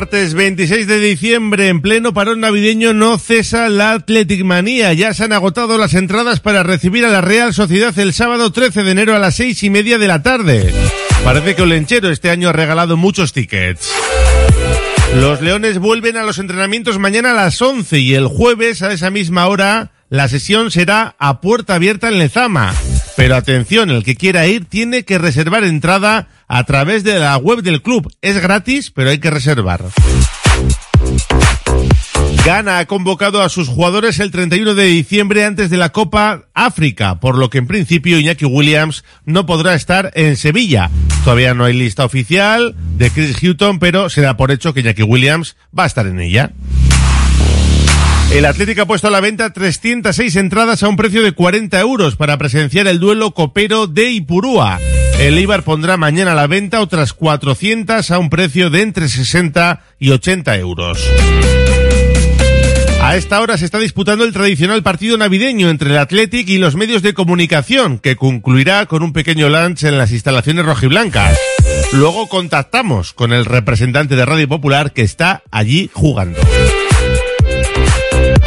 Martes 26 de diciembre, en pleno parón navideño, no cesa la Athletic Manía. Ya se han agotado las entradas para recibir a la Real Sociedad el sábado 13 de enero a las seis y media de la tarde. Parece que Olenchero este año ha regalado muchos tickets. Los Leones vuelven a los entrenamientos mañana a las 11 y el jueves a esa misma hora la sesión será a puerta abierta en Lezama. Pero atención, el que quiera ir tiene que reservar entrada a través de la web del club. Es gratis, pero hay que reservar. Ghana ha convocado a sus jugadores el 31 de diciembre antes de la Copa África, por lo que en principio Iñaki Williams no podrá estar en Sevilla. Todavía no hay lista oficial de Chris Hutton, pero se da por hecho que Iñaki Williams va a estar en ella. El Atlético ha puesto a la venta 306 entradas a un precio de 40 euros para presenciar el duelo copero de Ipurúa. El Ibar pondrá mañana a la venta otras 400 a un precio de entre 60 y 80 euros. A esta hora se está disputando el tradicional partido navideño entre el Athletic y los medios de comunicación, que concluirá con un pequeño lunch en las instalaciones rojiblancas. Luego contactamos con el representante de Radio Popular que está allí jugando.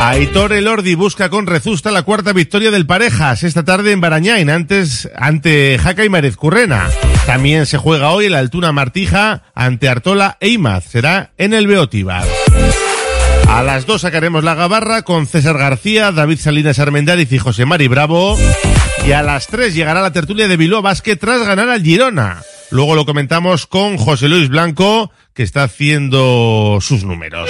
Aitor Elordi busca con Rezusta la cuarta victoria del Parejas esta tarde en Barañain, antes ante Jaca y Marez Currena. También se juega hoy el Altuna Martija ante Artola e Imaz. Será en el Beotíbar. A las dos sacaremos la gabarra con César García, David Salinas Armendáriz y José Mari Bravo. Y a las tres llegará la tertulia de Bilbao Basket tras ganar al Girona. Luego lo comentamos con José Luis Blanco, que está haciendo sus números.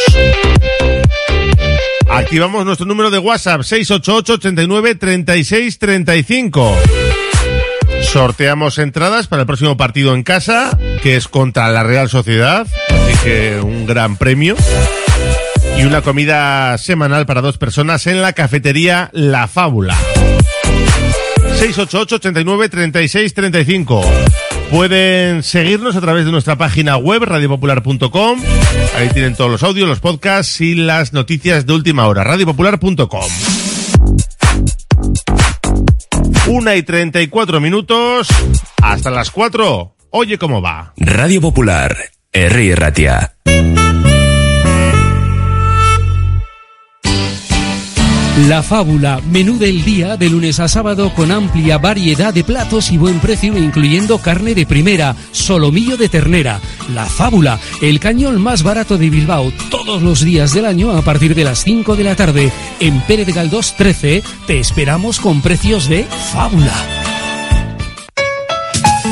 Activamos nuestro número de WhatsApp 688 89 36 35. Sorteamos entradas para el próximo partido en casa, que es contra la Real Sociedad, así que un gran premio. Y una comida semanal para dos personas en la cafetería La Fábula. 688 89 36 35. Pueden seguirnos a través de nuestra página web radiopopular.com. Ahí tienen todos los audios, los podcasts y las noticias de última hora. radiopopular.com. Una y treinta y cuatro minutos. Hasta las cuatro. Oye cómo va. Radio Popular, Herri Ratia. La Fábula, menú del día de lunes a sábado con amplia variedad de platos y buen precio incluyendo carne de primera, solomillo de ternera. La Fábula, el cañón más barato de Bilbao todos los días del año a partir de las 5 de la tarde. En Pérez Galdós 13 te esperamos con precios de Fábula.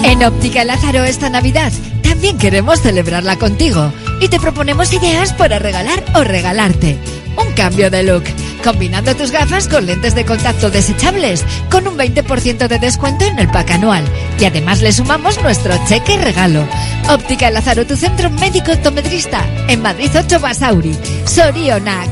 En Óptica Lázaro esta Navidad también queremos celebrarla contigo y te proponemos ideas para regalar o regalarte. Un cambio de look, combinando tus gafas con lentes de contacto desechables, con un 20% de descuento en el pack anual. Y además le sumamos nuestro cheque regalo. Óptica Lázaro, tu centro médico optometrista, en Madrid 8 Basauri, Sorionac.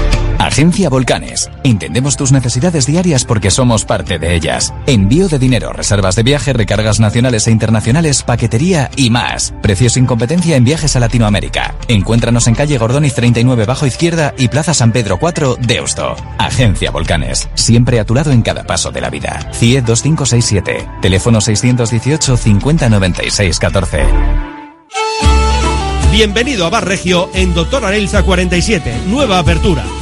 Agencia Volcanes. Entendemos tus necesidades diarias porque somos parte de ellas. Envío de dinero, reservas de viaje, recargas nacionales e internacionales, paquetería y más. Precios sin competencia en viajes a Latinoamérica. Encuéntranos en calle Gordoniz 39 bajo izquierda y Plaza San Pedro 4, Deusto. Agencia Volcanes. Siempre a tu lado en cada paso de la vida. CIE 2567. Teléfono 618 5096 14. Bienvenido a Bar Regio en Doctor Arelza 47, nueva apertura.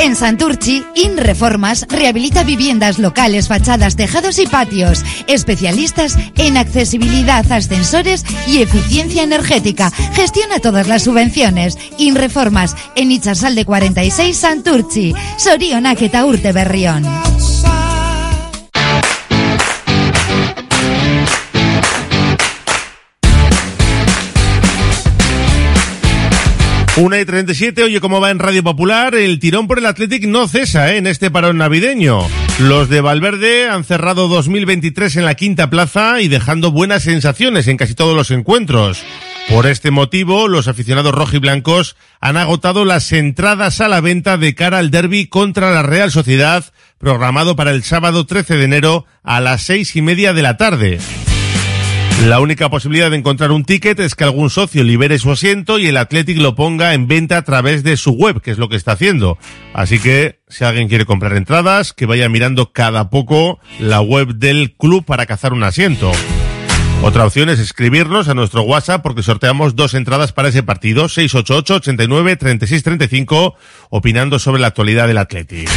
En Santurchi, InReformas rehabilita viviendas locales, fachadas, tejados y patios. Especialistas en accesibilidad, ascensores y eficiencia energética. Gestiona todas las subvenciones. InReformas en Ichasalde 46 Santurchi. Sorionak eta berrión. Una y 37, oye, ¿cómo va en Radio Popular? El tirón por el Athletic no cesa ¿eh? en este parón navideño. Los de Valverde han cerrado 2023 en la quinta plaza y dejando buenas sensaciones en casi todos los encuentros. Por este motivo, los aficionados rojiblancos han agotado las entradas a la venta de cara al derby contra la Real Sociedad, programado para el sábado 13 de enero a las seis y media de la tarde. La única posibilidad de encontrar un ticket es que algún socio libere su asiento y el Athletic lo ponga en venta a través de su web, que es lo que está haciendo. Así que, si alguien quiere comprar entradas, que vaya mirando cada poco la web del club para cazar un asiento. Otra opción es escribirnos a nuestro WhatsApp porque sorteamos dos entradas para ese partido, 688 89 36 35, opinando sobre la actualidad del Athletic.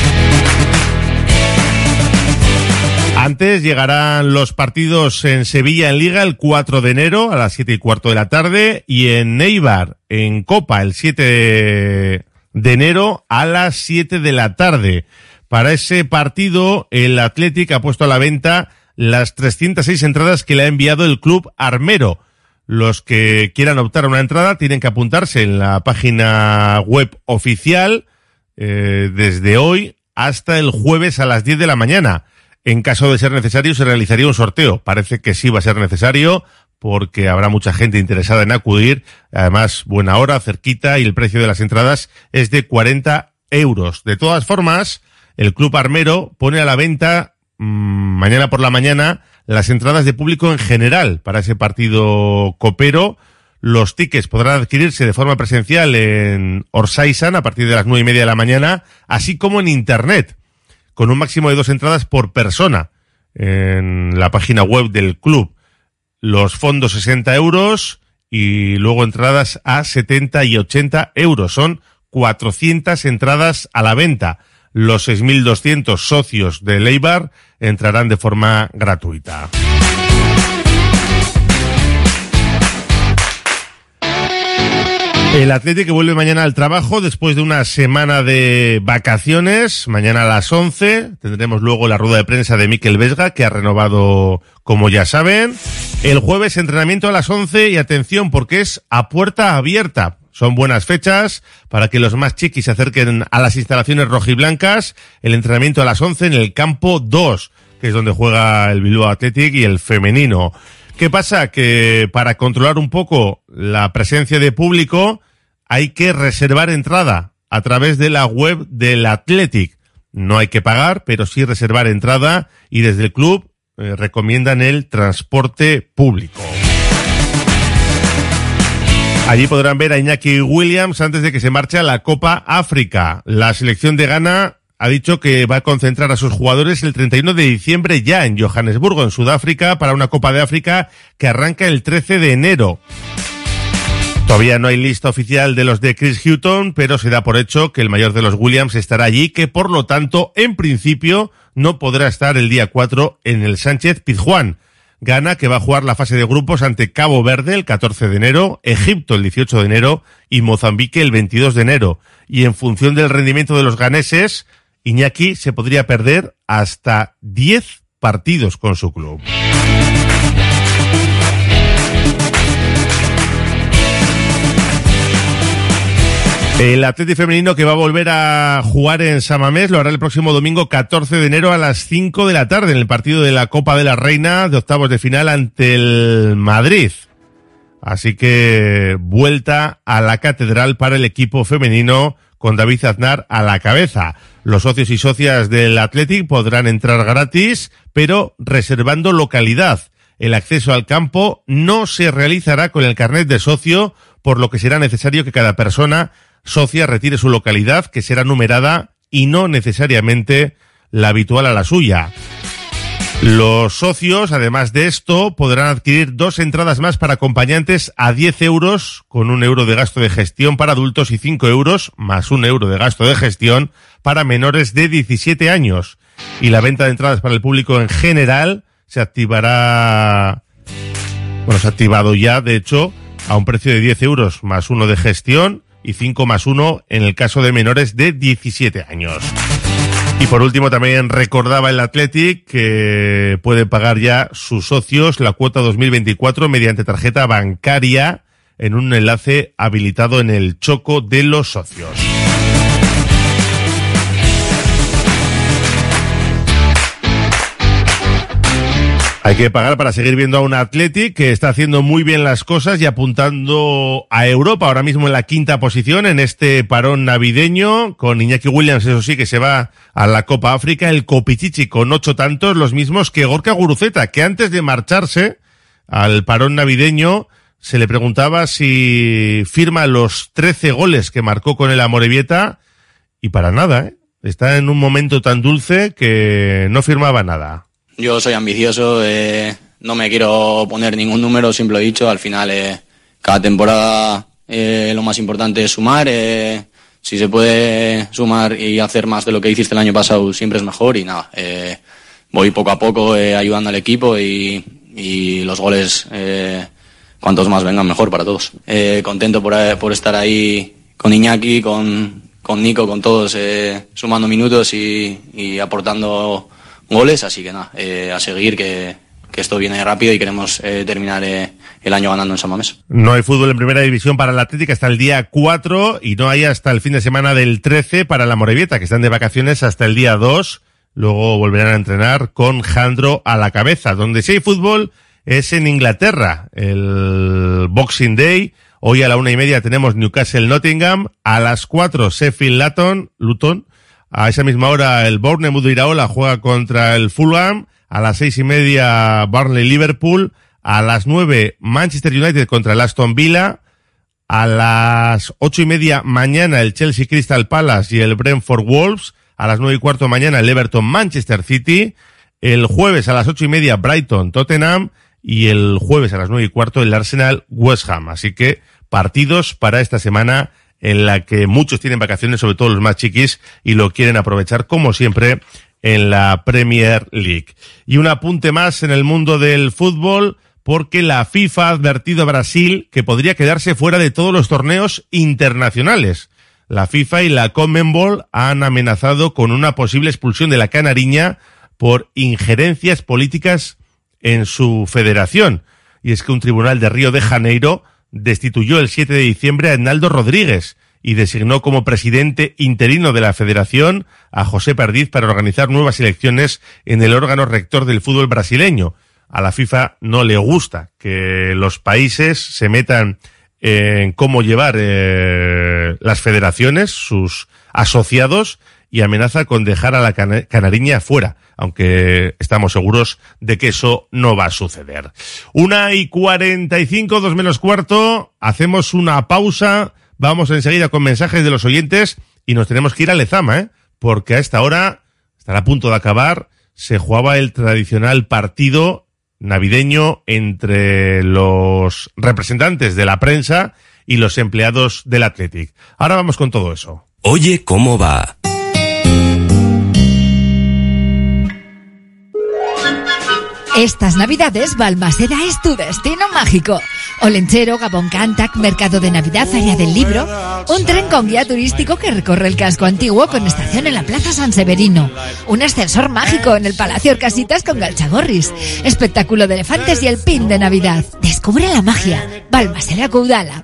Antes llegarán los partidos en Sevilla en Liga el 4 de enero a las 7 y cuarto de la tarde y en Neibar en Copa el 7 de enero a las 7 de la tarde. Para ese partido el Athletic ha puesto a la venta las 306 entradas que le ha enviado el club armero. Los que quieran optar a una entrada tienen que apuntarse en la página web oficial eh, desde hoy hasta el jueves a las 10 de la mañana. En caso de ser necesario, se realizaría un sorteo. Parece que sí va a ser necesario porque habrá mucha gente interesada en acudir. Además, buena hora, cerquita y el precio de las entradas es de 40 euros. De todas formas, el Club Armero pone a la venta mmm, mañana por la mañana las entradas de público en general para ese partido copero. Los tickets podrán adquirirse de forma presencial en Orsaisan a partir de las nueve y media de la mañana, así como en Internet con un máximo de dos entradas por persona en la página web del club. Los fondos 60 euros y luego entradas a 70 y 80 euros. Son 400 entradas a la venta. Los 6.200 socios de Leibar entrarán de forma gratuita. El Atlético vuelve mañana al trabajo después de una semana de vacaciones. Mañana a las 11 tendremos luego la rueda de prensa de Miquel Vesga, que ha renovado, como ya saben. El jueves entrenamiento a las 11 y atención porque es a puerta abierta. Son buenas fechas para que los más chiquis se acerquen a las instalaciones rojiblancas. El entrenamiento a las 11 en el campo 2, que es donde juega el Bilbao Athletic y el femenino. ¿Qué pasa? Que para controlar un poco la presencia de público hay que reservar entrada a través de la web del Athletic. No hay que pagar, pero sí reservar entrada y desde el club eh, recomiendan el transporte público. Allí podrán ver a Iñaki Williams antes de que se marche a la Copa África. La selección de Ghana ha dicho que va a concentrar a sus jugadores el 31 de diciembre ya en Johannesburgo, en Sudáfrica, para una Copa de África que arranca el 13 de enero. Todavía no hay lista oficial de los de Chris Hutton, pero se da por hecho que el mayor de los Williams estará allí, que por lo tanto, en principio, no podrá estar el día 4 en el Sánchez Pizjuán. Gana que va a jugar la fase de grupos ante Cabo Verde el 14 de enero, Egipto el 18 de enero y Mozambique el 22 de enero. Y en función del rendimiento de los ganeses, Iñaki se podría perder hasta 10 partidos con su club. El Atlético femenino que va a volver a jugar en Samamés lo hará el próximo domingo 14 de enero a las 5 de la tarde en el partido de la Copa de la Reina de octavos de final ante el Madrid. Así que vuelta a la catedral para el equipo femenino con David Aznar a la cabeza. Los socios y socias del Athletic podrán entrar gratis, pero reservando localidad. El acceso al campo no se realizará con el carnet de socio, por lo que será necesario que cada persona socia retire su localidad, que será numerada y no necesariamente la habitual a la suya. Los socios, además de esto, podrán adquirir dos entradas más para acompañantes a 10 euros, con un euro de gasto de gestión para adultos y 5 euros, más un euro de gasto de gestión para menores de 17 años. Y la venta de entradas para el público en general se activará, bueno, se ha activado ya, de hecho, a un precio de 10 euros más uno de gestión y 5 más 1 en el caso de menores de 17 años. Y por último también recordaba el Athletic que puede pagar ya sus socios la cuota 2024 mediante tarjeta bancaria en un enlace habilitado en el choco de los socios. Hay que pagar para seguir viendo a un Athletic que está haciendo muy bien las cosas y apuntando a Europa ahora mismo en la quinta posición en este parón navideño con Iñaki Williams, eso sí, que se va a la Copa África, el Copichichi con ocho tantos, los mismos que Gorka Guruceta, que antes de marcharse al parón navideño se le preguntaba si firma los trece goles que marcó con el Amorebieta y para nada, ¿eh? Está en un momento tan dulce que no firmaba nada. Yo soy ambicioso, eh, no me quiero poner ningún número, siempre lo he dicho, al final eh, cada temporada eh, lo más importante es sumar, eh, si se puede sumar y hacer más de lo que hiciste el año pasado siempre es mejor y nada, eh, voy poco a poco eh, ayudando al equipo y, y los goles cuantos más vengan mejor para todos. Eh, contento por, por estar ahí con Iñaki, con, con Nico, con todos, eh, sumando minutos y, y aportando goles, así que nada, eh, a seguir que, esto viene rápido y queremos eh, terminar eh, el año ganando en San Mamés. No hay fútbol en primera división para la Atlética hasta el día 4 y no hay hasta el fin de semana del 13 para la Morevieta, que están de vacaciones hasta el día 2. Luego volverán a entrenar con Jandro a la cabeza. Donde sí hay fútbol es en Inglaterra, el Boxing Day. Hoy a la una y media tenemos Newcastle Nottingham. A las 4 Sheffield Luton, Luton. A esa misma hora el Bournemouth de Iraola juega contra el Fulham. A las seis y media Burnley Liverpool. A las nueve Manchester United contra el Aston Villa. A las ocho y media mañana el Chelsea Crystal Palace y el Brentford Wolves. A las nueve y cuarto mañana el Everton Manchester City. El jueves a las ocho y media Brighton Tottenham. Y el jueves a las nueve y cuarto el Arsenal West Ham. Así que partidos para esta semana en la que muchos tienen vacaciones, sobre todo los más chiquis, y lo quieren aprovechar como siempre en la Premier League. Y un apunte más en el mundo del fútbol, porque la FIFA ha advertido a Brasil que podría quedarse fuera de todos los torneos internacionales. La FIFA y la Conmebol han amenazado con una posible expulsión de la Canariña por injerencias políticas en su federación. Y es que un tribunal de Río de Janeiro destituyó el 7 de diciembre a Hernaldo Rodríguez y designó como presidente interino de la federación a José Perdiz para organizar nuevas elecciones en el órgano rector del fútbol brasileño. A la FIFA no le gusta que los países se metan en cómo llevar eh, las federaciones, sus asociados, y amenaza con dejar a la Canariña fuera. Aunque estamos seguros de que eso no va a suceder. Una y cuarenta y cinco, dos menos cuarto, hacemos una pausa, vamos enseguida con mensajes de los oyentes y nos tenemos que ir a Lezama, ¿eh? porque a esta hora, estará a punto de acabar, se jugaba el tradicional partido navideño entre los representantes de la prensa y los empleados del Athletic. Ahora vamos con todo eso. Oye, ¿cómo va? Estas navidades Balmaseda es tu destino mágico. Olenchero, Gabón Cantac, Mercado de Navidad, Área del Libro. Un tren con guía turístico que recorre el casco antiguo con estación en la Plaza San Severino. Un ascensor mágico en el Palacio Orcasitas con Galchagorris. Espectáculo de elefantes y el pin de Navidad. Descubre la magia. Balmaseda Caudala.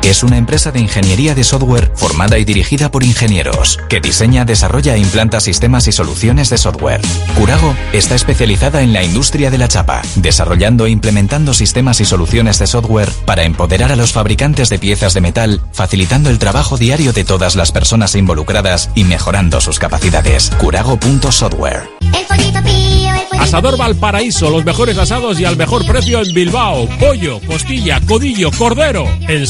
es una empresa de ingeniería de software formada y dirigida por ingenieros que diseña, desarrolla e implanta sistemas y soluciones de software. Curago está especializada en la industria de la chapa, desarrollando e implementando sistemas y soluciones de software para empoderar a los fabricantes de piezas de metal, facilitando el trabajo diario de todas las personas involucradas y mejorando sus capacidades. Curago.software. Asador Valparaíso, los mejores asados y al mejor precio en Bilbao. Pollo, costilla, codillo, cordero. En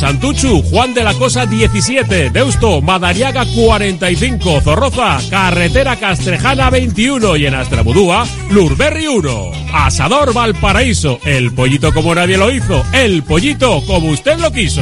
Juan de la Cosa 17. Deusto, Madariaga 45. Zorroza, Carretera Castrejana 21. Y en Astrabudúa, Lurberri 1. Asador Valparaíso, el pollito como nadie lo hizo. El pollito como usted lo quiso.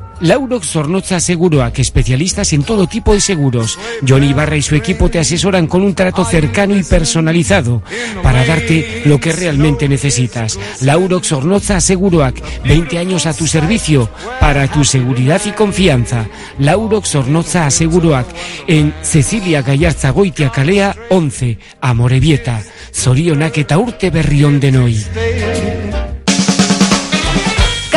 Laurox Zornoza Seguroac, especialistas en todo tipo de seguros. Johnny Ibarra y su equipo te asesoran con un trato cercano y personalizado para darte lo que realmente necesitas. Laurox Zornoza Seguroac, 20 años a tu servicio para tu seguridad y confianza. Laurox Zornoza Seguroac, en Cecilia Gallarza Goitia Calea 11, Amorebieta. Zorionak eta urte berrión de Noi.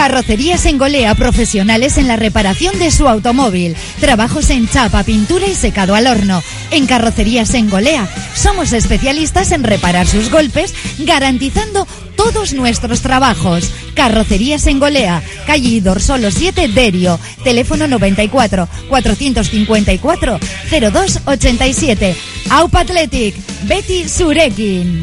Carrocerías en Golea, profesionales en la reparación de su automóvil. Trabajos en chapa, pintura y secado al horno. En Carrocerías en Golea, somos especialistas en reparar sus golpes, garantizando todos nuestros trabajos. Carrocerías en Golea, calle Dorsolo 7, Derio. Teléfono 94 454 0287. Aupa Athletic, Betty Surekin.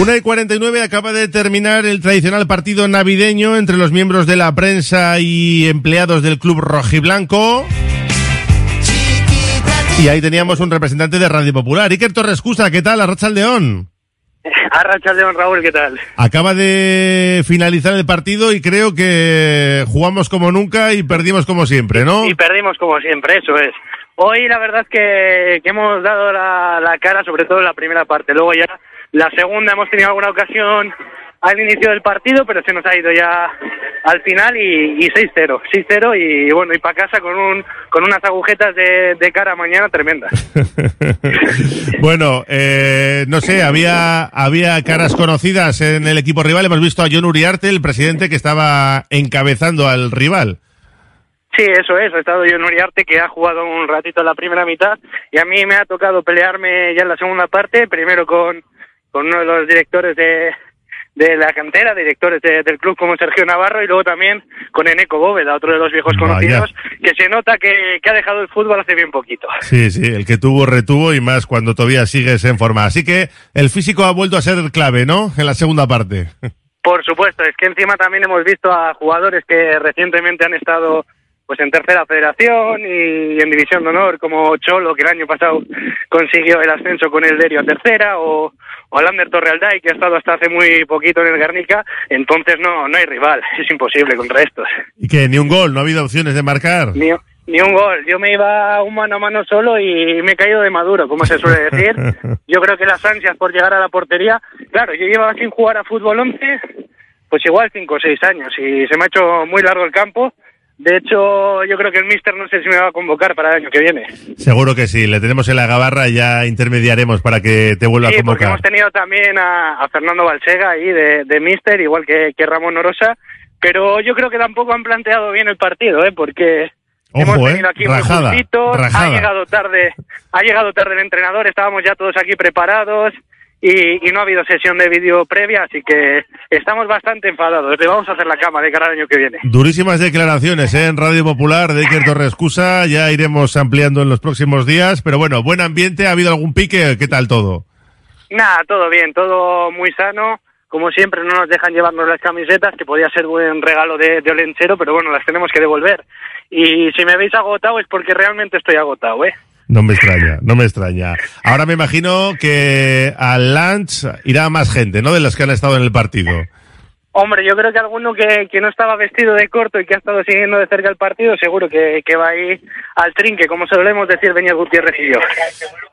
Una y 49 acaba de terminar el tradicional partido navideño entre los miembros de la prensa y empleados del club rojiblanco. Y ahí teníamos un representante de Radio Popular. Iker Torres Cusa, ¿qué tal? Arracha León. Arracha León Raúl, ¿qué tal? Acaba de finalizar el partido y creo que jugamos como nunca y perdimos como siempre, ¿no? Y perdimos como siempre, eso es. Hoy la verdad es que, que hemos dado la, la cara, sobre todo en la primera parte. Luego ya la segunda hemos tenido alguna ocasión al inicio del partido, pero se nos ha ido ya al final y, y 6-0. 6-0 y bueno, y para casa con, un, con unas agujetas de, de cara mañana tremendas. bueno, eh, no sé, había, había caras conocidas en el equipo rival. Hemos visto a John Uriarte, el presidente que estaba encabezando al rival. Sí, eso es. Ha estado John Uriarte, que ha jugado un ratito en la primera mitad, y a mí me ha tocado pelearme ya en la segunda parte, primero con, con uno de los directores de, de la cantera, directores de- del club como Sergio Navarro, y luego también con Eneco Bóveda, otro de los viejos Vaya. conocidos, que se nota que, que ha dejado el fútbol hace bien poquito. Sí, sí, el que tuvo retuvo y más cuando todavía sigues en forma. Así que el físico ha vuelto a ser clave, ¿no? En la segunda parte. Por supuesto, es que encima también hemos visto a jugadores que recientemente han estado pues en tercera federación y en división de honor, como Cholo, que el año pasado consiguió el ascenso con el Derio a tercera, o, o Alander Torrealday, que ha estado hasta hace muy poquito en el Guernica, entonces no, no hay rival, es imposible contra estos. Y que ni un gol, no ha habido opciones de marcar. Ni, ni un gol, yo me iba un mano a mano solo y me he caído de maduro, como se suele decir. Yo creo que las ansias por llegar a la portería, claro, yo llevaba sin jugar a fútbol 11, pues igual 5 o 6 años y se me ha hecho muy largo el campo. De hecho, yo creo que el míster no sé si me va a convocar para el año que viene. Seguro que sí, le tenemos en la gabarra y ya intermediaremos para que te vuelva Sí, a porque convocar. hemos tenido también a, a Fernando Balsega ahí de, de míster, igual que, que Ramón Orosa, pero yo creo que tampoco han planteado bien el partido, ¿eh? porque hemos Ojo, ¿eh? venido aquí muy Rajada, justitos, ha llegado tarde, ha llegado tarde el entrenador, estábamos ya todos aquí preparados y, y no ha habido sesión de vídeo previa, así que estamos bastante enfadados. Le vamos a hacer la cama de cara al año que viene. Durísimas declaraciones ¿eh? en Radio Popular de Iker Torrescusa, ya iremos ampliando en los próximos días, pero bueno, buen ambiente, ¿ha habido algún pique? ¿Qué tal todo? Nada, todo bien, todo muy sano. Como siempre, no nos dejan llevarnos las camisetas, que podía ser buen regalo de, de Olenchero, pero bueno, las tenemos que devolver. Y si me veis agotado es porque realmente estoy agotado, ¿eh? No me extraña, no me extraña. Ahora me imagino que al lunch irá más gente, ¿no? De las que han estado en el partido. Hombre, yo creo que alguno que, que no estaba vestido de corto y que ha estado siguiendo de cerca el partido, seguro que, que va ahí al trinque, como solemos decir Beñat Gutiérrez y yo.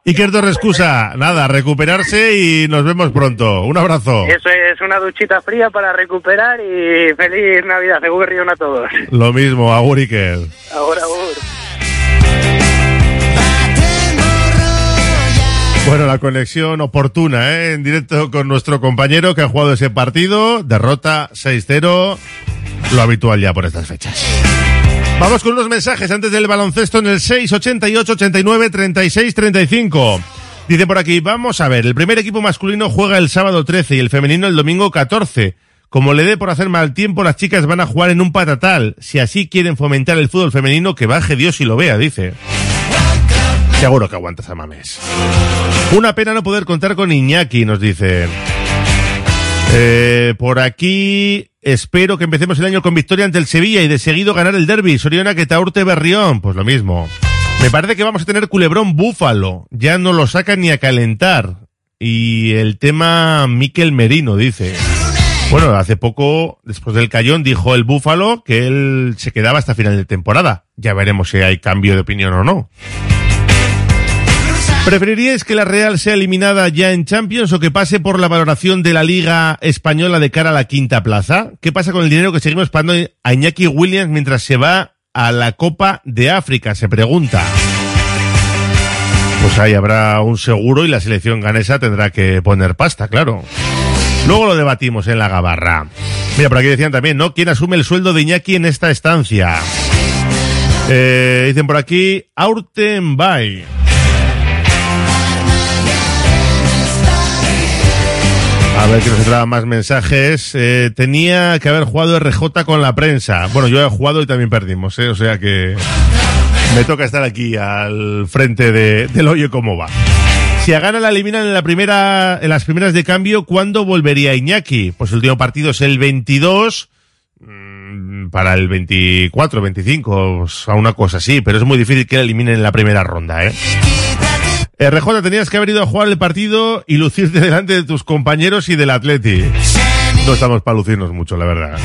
Iker Torrescusa, nada, recuperarse y nos vemos pronto. Un abrazo. Eso es una duchita fría para recuperar y feliz Navidad, seguro a todos. Lo mismo, agur Iker. Ahora, ahora. Bueno, la conexión oportuna, ¿eh? En directo con nuestro compañero que ha jugado ese partido. Derrota 6-0. Lo habitual ya por estas fechas. Vamos con unos mensajes antes del baloncesto en el 688 89 36 35. Dice por aquí, vamos a ver, el primer equipo masculino juega el sábado 13 y el femenino el domingo 14. Como le dé por hacer mal tiempo, las chicas van a jugar en un patatal. Si así quieren fomentar el fútbol femenino, que baje Dios y lo vea, dice. Seguro que aguantas a mames. Una pena no poder contar con Iñaki, nos dice. Eh, por aquí espero que empecemos el año con victoria ante el Sevilla y de seguido ganar el derby. Soriona que Taurte Berrión, pues lo mismo. Me parece que vamos a tener culebrón búfalo. Ya no lo sacan ni a calentar. Y el tema Miquel Merino, dice. Bueno, hace poco, después del Cayón, dijo el búfalo que él se quedaba hasta final de temporada. Ya veremos si hay cambio de opinión o no. ¿Preferiríais que la Real sea eliminada ya en Champions o que pase por la valoración de la Liga Española de cara a la quinta plaza? ¿Qué pasa con el dinero que seguimos pagando a Iñaki Williams mientras se va a la Copa de África? Se pregunta. Pues ahí habrá un seguro y la selección ganesa tendrá que poner pasta, claro. Luego lo debatimos en la gabarra. Mira, por aquí decían también, ¿no? ¿Quién asume el sueldo de Iñaki en esta estancia? Eh, dicen por aquí, Aurtenbay. A ver que nos entraban más mensajes. Eh, tenía que haber jugado RJ con la prensa. Bueno, yo he jugado y también perdimos, ¿eh? O sea que me toca estar aquí al frente de, del hoyo cómo va. Si a Gana la eliminan en la primera, en las primeras de cambio, ¿cuándo volvería Iñaki? Pues el último partido es el 22, mm, para el 24, 25, o sea, una cosa así, pero es muy difícil que la eliminen en la primera ronda, ¿eh? RJ, tenías que haber ido a jugar el partido y lucirte delante de tus compañeros y del Atleti. No estamos para lucirnos mucho, la verdad.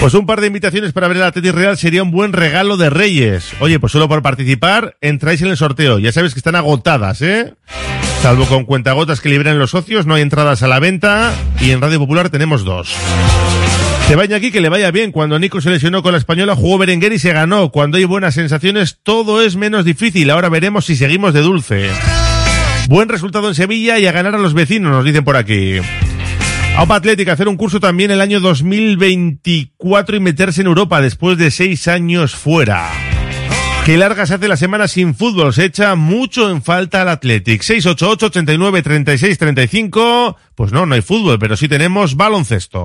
Pues un par de invitaciones para ver el Atleti Real sería un buen regalo de Reyes. Oye, pues solo por participar entráis en el sorteo. Ya sabes que están agotadas, ¿eh? Salvo con cuentagotas que liberen los socios, no hay entradas a la venta y en Radio Popular tenemos dos. Te vaya aquí que le vaya bien. Cuando Nico se lesionó con la española, jugó Berenguer y se ganó. Cuando hay buenas sensaciones, todo es menos difícil. Ahora veremos si seguimos de dulce. Buen resultado en Sevilla y a ganar a los vecinos, nos dicen por aquí. Aupa Atlética, hacer un curso también el año 2024 y meterse en Europa después de seis años fuera. Qué larga se hace la semana sin fútbol, se echa mucho en falta al Athletic. 688 89 36 35. Pues no, no hay fútbol, pero sí tenemos baloncesto.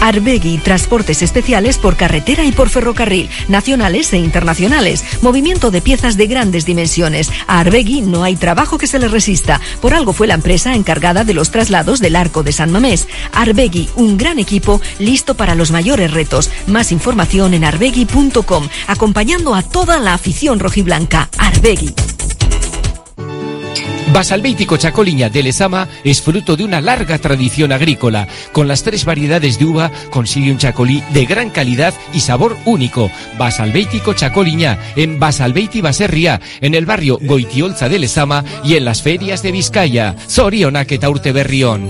Arbegui, transportes especiales por carretera y por ferrocarril, nacionales e internacionales, movimiento de piezas de grandes dimensiones. A Arbegui no hay trabajo que se le resista. Por algo fue la empresa encargada de los traslados del arco de San Mamés. Arbegui, un gran equipo listo para los mayores retos. Más información en arbegui.com, acompañando a toda la afición rojiblanca. Arbegui. Basalbéitico Chacoliña de Lezama es fruto de una larga tradición agrícola. Con las tres variedades de uva consigue un chacolí de gran calidad y sabor único. Basalbéitico Chacoliña en Basalbeiti Baserria, en el barrio Goitiolza de Lezama y en las ferias de Vizcaya. Zorionak eta urte berrión.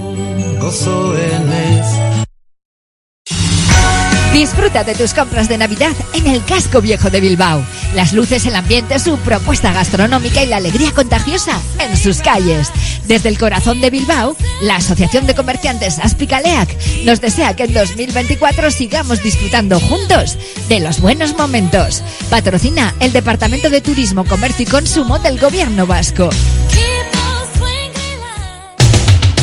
Disfruta de tus compras de Navidad en el casco viejo de Bilbao. Las luces, el ambiente, su propuesta gastronómica y la alegría contagiosa en sus calles. Desde el corazón de Bilbao, la Asociación de Comerciantes Aspicaleac nos desea que en 2024 sigamos disfrutando juntos de los buenos momentos. Patrocina el Departamento de Turismo, Comercio y Consumo del Gobierno Vasco.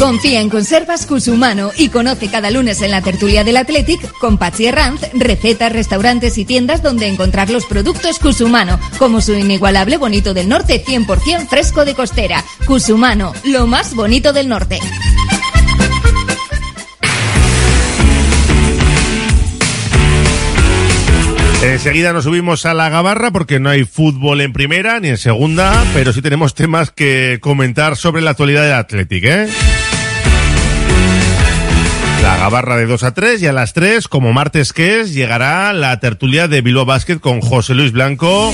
Confía en Conservas Cusumano y conoce cada lunes en la tertulia del Athletic con Patsy Herranz recetas, restaurantes y tiendas donde encontrar los productos Cusumano, como su inigualable bonito del norte 100% fresco de costera. Cusumano, lo más bonito del norte. Enseguida nos subimos a la gabarra porque no hay fútbol en primera ni en segunda, pero sí tenemos temas que comentar sobre la actualidad del Athletic, ¿eh? La gabarra de 2 a 3 y a las 3, como martes que es, llegará la tertulia de Bilbao Basket con José Luis Blanco.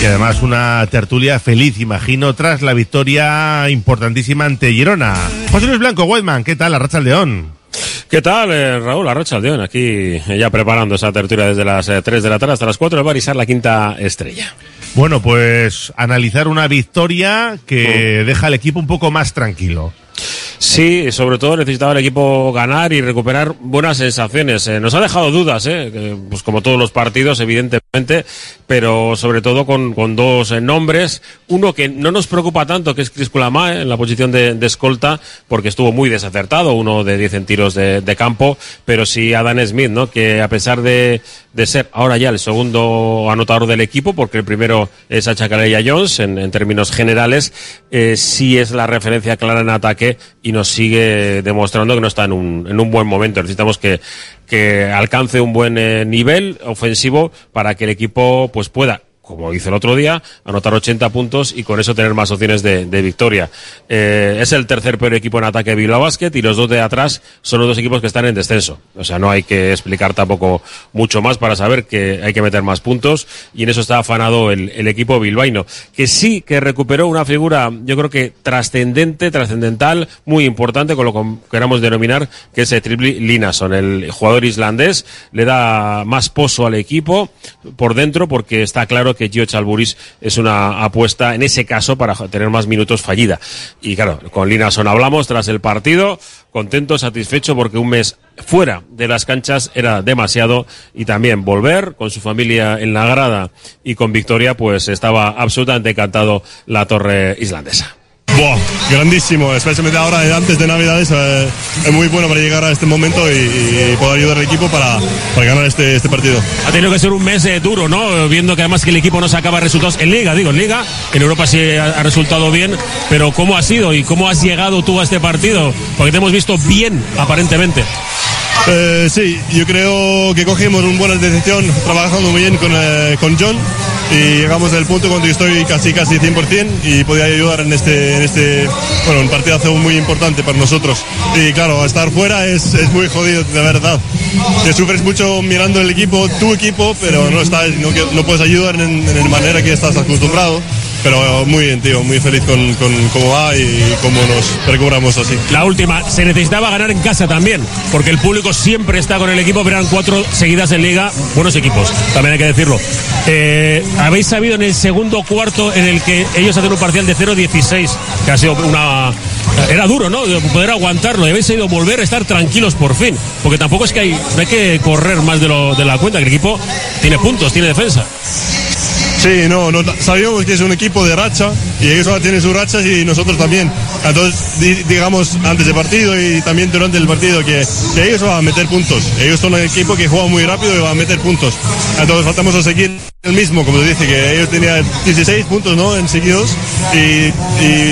Y además una tertulia feliz, imagino, tras la victoria importantísima ante Girona. José Luis Blanco, Whiteman, ¿qué tal? La Racha León. ¿Qué tal, eh, Raúl Arrocha Aldeón? Aquí ya preparando esa tertulia desde las eh, 3 de la tarde hasta las 4 del Barisar, la quinta estrella. Bueno, pues analizar una victoria que deja al equipo un poco más tranquilo. Sí, sobre todo necesitaba el equipo ganar y recuperar buenas sensaciones. Eh, nos ha dejado dudas, eh, pues como todos los partidos, evidentemente, pero sobre todo con, con dos eh, nombres. Uno que no nos preocupa tanto, que es Chris Kulamae, en la posición de, escolta, porque estuvo muy desacertado, uno de 10 en tiros de, de campo, pero sí Adam Smith, ¿no? Que a pesar de, de ser ahora ya el segundo anotador del equipo, porque el primero es a Chacarella Jones en, en, términos generales, eh, sí es la referencia clara en ataque y nos sigue demostrando que no está en un, en un buen momento. Necesitamos que, que alcance un buen eh, nivel ofensivo para que el equipo pues pueda como hizo el otro día, anotar 80 puntos y con eso tener más opciones de, victoria. Eh, es el tercer peor equipo en ataque de Bilbao Basket y los dos de atrás son los dos equipos que están en descenso. O sea, no hay que explicar tampoco mucho más para saber que hay que meter más puntos y en eso está afanado el, el equipo bilbaíno, que sí que recuperó una figura, yo creo que trascendente, trascendental, muy importante, con lo que queramos denominar, que es Tripli Linason, el jugador islandés, le da más pozo al equipo por dentro porque está claro que Gio Chalburis es una apuesta en ese caso para tener más minutos fallida. Y claro, con Linason hablamos tras el partido, contento, satisfecho porque un mes fuera de las canchas era demasiado y también volver con su familia en la grada y con victoria pues estaba absolutamente encantado la torre islandesa. Buah, grandísimo, especialmente ahora antes de Navidades, eh, es muy bueno para llegar a este momento y, y poder ayudar al equipo para, para ganar este, este, partido. Ha tenido que ser un mes eh, duro, ¿no? Viendo que además que el equipo no sacaba resultados en Liga, digo, en Liga, en Europa sí ha, ha resultado bien, pero ¿cómo ha sido y cómo has llegado tú a este partido? Porque te hemos visto bien, aparentemente. Eh, sí, yo creo que cogimos una buena decisión trabajando muy bien con, eh, con John y llegamos al punto cuando estoy casi casi 100% y podía ayudar en este, en este bueno, un muy importante para nosotros. Y claro, estar fuera es, es muy jodido, de verdad. Te sufres mucho mirando el equipo, tu equipo, pero no, estás, no, no puedes ayudar en, en la manera que estás acostumbrado. Pero muy bien, tío, muy feliz con, cómo va y cómo nos recuperamos así. La última, se necesitaba ganar en casa también, porque el público siempre está con el equipo, pero eran cuatro seguidas en liga, buenos equipos, también hay que decirlo. Eh, Habéis sabido en el segundo cuarto en el que ellos hacen un parcial de 0-16, que ha sido una... Era duro, ¿no? Poder aguantarlo, y habéis ido volver a estar tranquilos por fin, porque tampoco es que hay, no hay que correr más de, de la cuenta, que el equipo tiene puntos, tiene defensa. Sí, no, no, sabíamos que es un equipo de racha y ellos ahora tienen sus rachas y nosotros también. Entonces, di, digamos antes del partido y también durante el partido que, que, ellos van a meter puntos. Ellos son un equipo que juega muy rápido y va a meter puntos. Entonces, faltamos a seguir el mismo, como te dice, que ellos tenían 16 puntos ¿no? en seguidos y,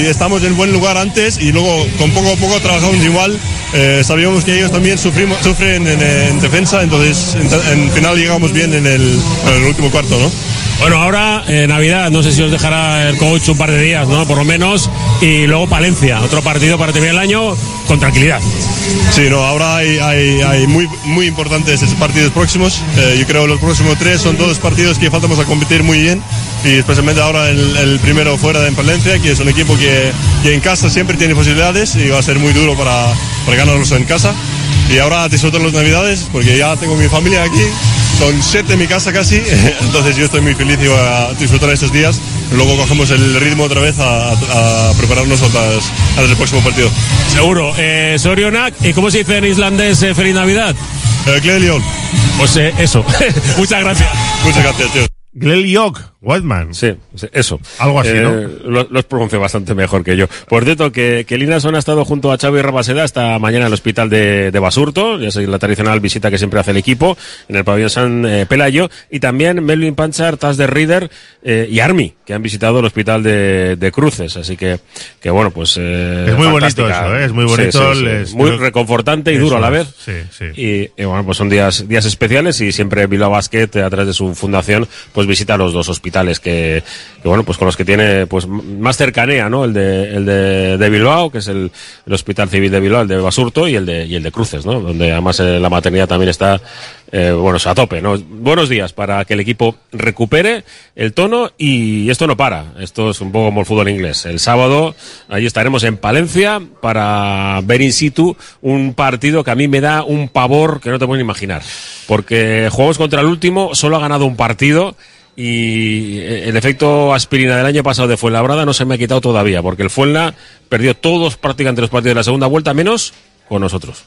estamos en buen lugar antes y luego con poco a poco trabajamos igual. Eh, sabíamos que ellos también sufrimos, sufren en, en defensa, entonces en, final llegamos bien en el, en el último cuarto, ¿no? Bueno, ahora eh, Navidad, no sé si os dejará el coach un par de días, ¿no? Por lo menos. Y luego Palencia, otro partido para terminar el año con tranquilidad. Sí, no, ahora hay, muy, muy importantes partidos próximos. Eh, yo creo que los próximos tres son todos partidos que faltamos a competir muy bien. Y especialmente ahora el, el primero fuera de Palencia, que es un equipo que, que, en casa siempre tiene posibilidades y va a ser muy duro para, para ganarlos en casa. Y ahora disfrutar las navidades porque ya tengo mi familia aquí son siete en mi casa casi, entonces yo estoy muy feliz y voy a disfrutar estos días. Luego cogemos el ritmo otra vez a, a, a prepararnos para el próximo partido. Seguro. Eh, Sorionak, ¿y cómo se dice en islandés eh, Feliz Navidad? Eh, Glelion. Pues eh, eso. Muchas gracias. Muchas gracias, tío. Gleliok, Whiteman. Sí, eso. Algo así, eh, ¿no? Lo, los pronuncio bastante mejor que yo. Por cierto, que, que Linason ha estado junto a Xavi Rabaseda esta mañana en el hospital de, de Basurto, ya sabéis, la tradicional visita que siempre hace el equipo, en el pabellón San eh, Pelayo, y también Melvin Panchar, Taz de Reader eh, y Army, que han visitado el hospital de, de Cruces. Así que, que bueno, pues... Eh, es muy bonito eso, ¿eh? es muy bonito. Sí, sí, sí. Les, muy reconfortante y eso duro a la vez. Sí, sí. Y, y, bueno, pues son días, días especiales y siempre Bilbao Basket, a través de su fundación, pues visita los dos hospitales que, bueno, pues con los que tiene pues más cercanía, ¿no? El de, el de, Bilbao, que es el, Hospital Civil de Bilbao, el de Basurto y el de, y el de Cruces, ¿no? Donde además eh, la maternidad también está, eh, bueno, a tope, ¿no? Buenos días para que el equipo recupere el tono y esto no para. Esto es un poco como el fútbol inglés. El sábado allí estaremos en Palencia para ver in situ un partido que a mí me da un pavor que no te pueden imaginar. Porque jugamos contra el último, solo ha ganado un partido y el efecto aspirina del año pasado de Fuenlabrada no se me ha quitado todavía, porque el Fuenla perdió todos prácticamente los partidos de la segunda vuelta, menos con nosotros.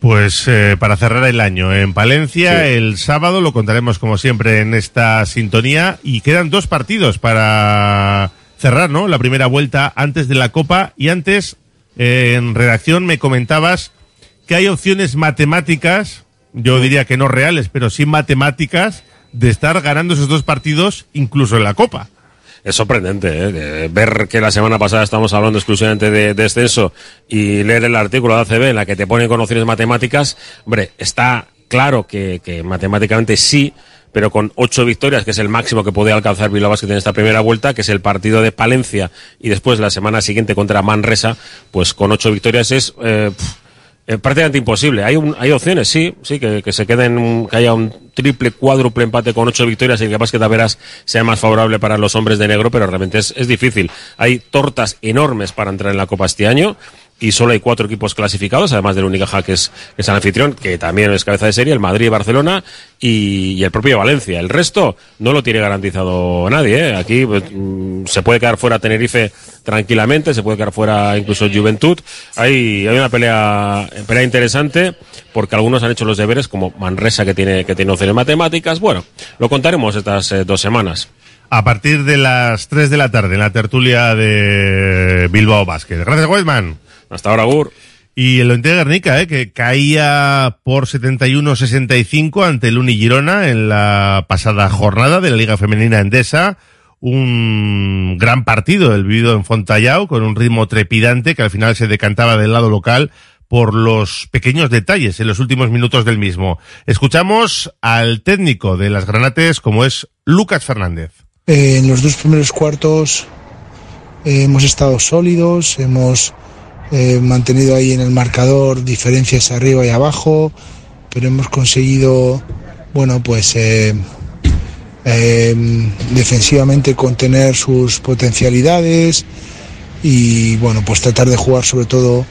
Pues eh, para cerrar el año en Palencia, sí. el sábado lo contaremos como siempre en esta sintonía y quedan dos partidos para cerrar, ¿no? La primera vuelta antes de la Copa y antes eh, en redacción me comentabas que hay opciones matemáticas yo diría que no reales, pero sí matemáticas de estar ganando esos dos partidos incluso en la Copa. Es sorprendente ¿eh? Ver que la semana pasada estamos hablando exclusivamente de descenso y leer el artículo de ACB en la que te ponen con opciones matemáticas. Hombre, está claro que, matemáticamente sí, pero con ocho victorias, que es el máximo que puede alcanzar Bilbao Basket en esta primera vuelta, que es el partido de Palencia y después la semana siguiente contra Manresa, pues con ocho victorias es eh, eh, prácticamente imposible. Hay, un, hay opciones, sí, sí, que, que se queden, que haya un triple, cuádruple empate con ocho victorias y que Basket Taveras sea más favorable para los hombres de negro, pero realmente es, es difícil. Hay tortas enormes para entrar en la Copa este año y solo hay cuatro equipos clasificados, además del Unicaja que es, que es el anfitrión, que también es cabeza de serie, el Madrid Barcelona y, y el propio Valencia. El resto no lo tiene garantizado nadie. ¿eh? Aquí pues, mm, se puede quedar fuera Tenerife tranquilamente, se puede quedar fuera incluso Juventud. Hay, hay una pelea, pelea interesante porque algunos han hecho los deberes, como Manresa que tiene, que tiene opciones matemáticas. Bueno, lo contaremos estas eh, dos semanas. A partir de las 3 de la tarde en la tertulia de Bilbao Basket. Gracias, Weidman. Hasta ahora, Gur. Y el Ointe de Guernica, eh, que caía por 71-65 ante el Uni Girona en la pasada jornada de la Liga Femenina Endesa. Un gran partido, el vivido en Fontallao, con un ritmo trepidante que al final se decantaba del lado local por los pequeños detalles en los últimos minutos del mismo. Escuchamos al técnico de las Granates, como es Lucas Fernández. Eh, en los dos primeros cuartos eh, hemos estado sólidos, hemos eh, mantenido ahí en el marcador diferencias arriba y abajo, pero hemos conseguido, bueno, pues eh, eh, defensivamente contener sus potencialidades y, bueno, pues tratar de jugar sobre todo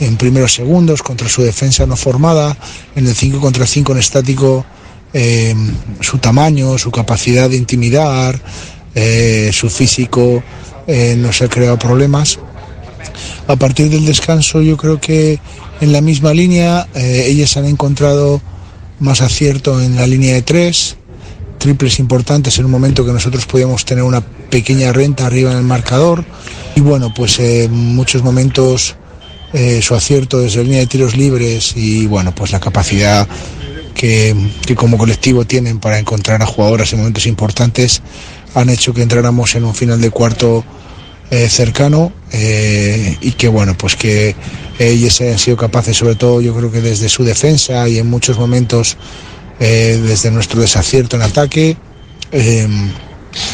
en primeros segundos contra su defensa no formada, en el 5 contra 5 en estático eh, su tamaño, su capacidad de intimidar, eh, su físico eh, nos ha creado problemas. A partir del descanso yo creo que en la misma línea eh, ellas han encontrado más acierto en la línea de tres, triples importantes en un momento que nosotros podíamos tener una pequeña renta arriba en el marcador. Y bueno pues eh, en muchos momentos eh, su acierto desde la línea de tiros libres y bueno pues la capacidad que, que como colectivo tienen para encontrar a jugadoras en momentos importantes han hecho que entráramos en un final de cuarto eh, cercano eh, y que bueno pues que ellos hayan sido capaces sobre todo yo creo que desde su defensa y en muchos momentos eh, desde nuestro desacierto en ataque eh,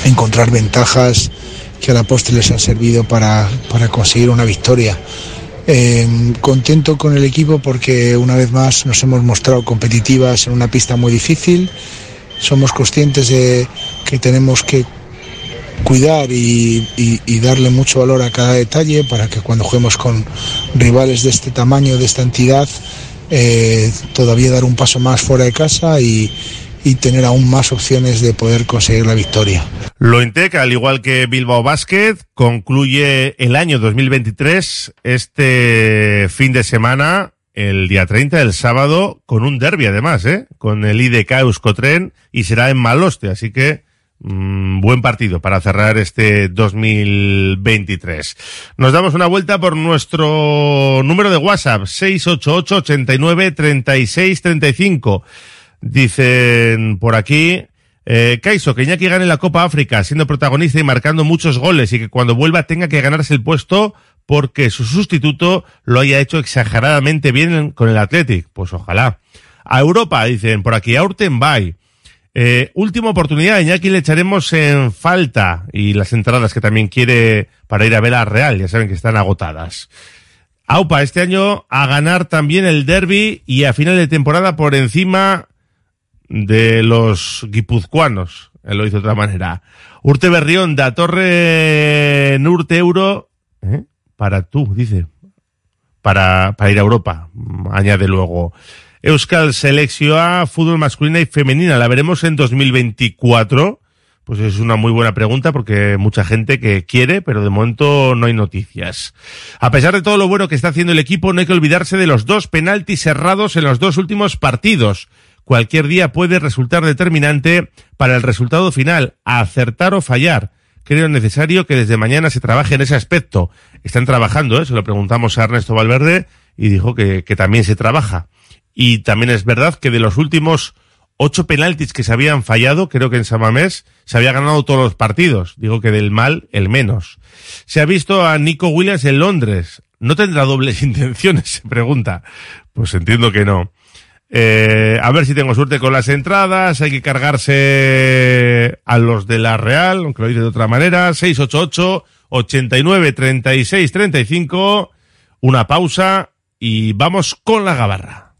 encontrar ventajas que a la postre les han servido para, para conseguir una victoria. Eh, contento con el equipo porque una vez más nos hemos mostrado competitivas en una pista muy difícil. Somos conscientes de que tenemos que cuidar y, y- y darle mucho valor a cada detalle para que cuando juguemos con rivales de este tamaño, de esta entidad, eh, todavía dar un paso más fuera de casa y, y tener aún más opciones de poder conseguir la victoria. Lointec, al igual que Bilbao Basket, concluye el año 2023 este fin de semana, el día 30, el sábado, con un derby además, ¿eh? Con el IDK Euskotren y será en Maloste, así que mm, buen partido para cerrar este 2023. Nos damos una vuelta por nuestro número de WhatsApp, 688 89 36 35. Dicen por aquí, eh, Kaiso, que gane la Copa África siendo protagonista y marcando muchos goles y que cuando vuelva tenga que ganarse el puesto porque su sustituto lo haya hecho exageradamente bien con el Athletic. Pues ojalá. A Europa, dicen por aquí, a Urtenbay. Eh, última oportunidad, Iñaki le echaremos en falta y las entradas que también quiere para ir a ver a Real, ya saben que están agotadas. Aupa, este año a ganar también el derby y a final de temporada por encima de los guipuzcoanos. Él lo hizo de otra manera. Urte Berrión, da Torre Nurte Euro, ¿eh? para tú, dice, para, para ir a Europa, mm, añade luego. Euskal Selección fútbol masculina y femenina, ¿la veremos en 2024? Pues es una muy buena pregunta porque mucha gente que quiere, pero de momento no hay noticias. A pesar de todo lo bueno que está haciendo el equipo, no hay que olvidarse de los dos penaltis cerrados en los dos últimos partidos. Cualquier día puede resultar determinante para el resultado final, acertar o fallar. Creo necesario que desde mañana se trabaje en ese aspecto. Están trabajando, ¿eh? se lo preguntamos a Ernesto Valverde y dijo que, que también se trabaja. Y también es verdad que de los últimos ocho penaltis que se habían fallado, creo que en Samamés se había ganado todos los partidos. Digo que del mal, el menos. Se ha visto a Nico Williams en Londres. ¿No tendrá dobles intenciones? Se pregunta. Pues entiendo que no. Eh, a ver si tengo suerte con las entradas. Hay que cargarse a los de la Real, aunque lo dice de otra manera. 688 89 36 35. Una pausa y vamos con la gabarra.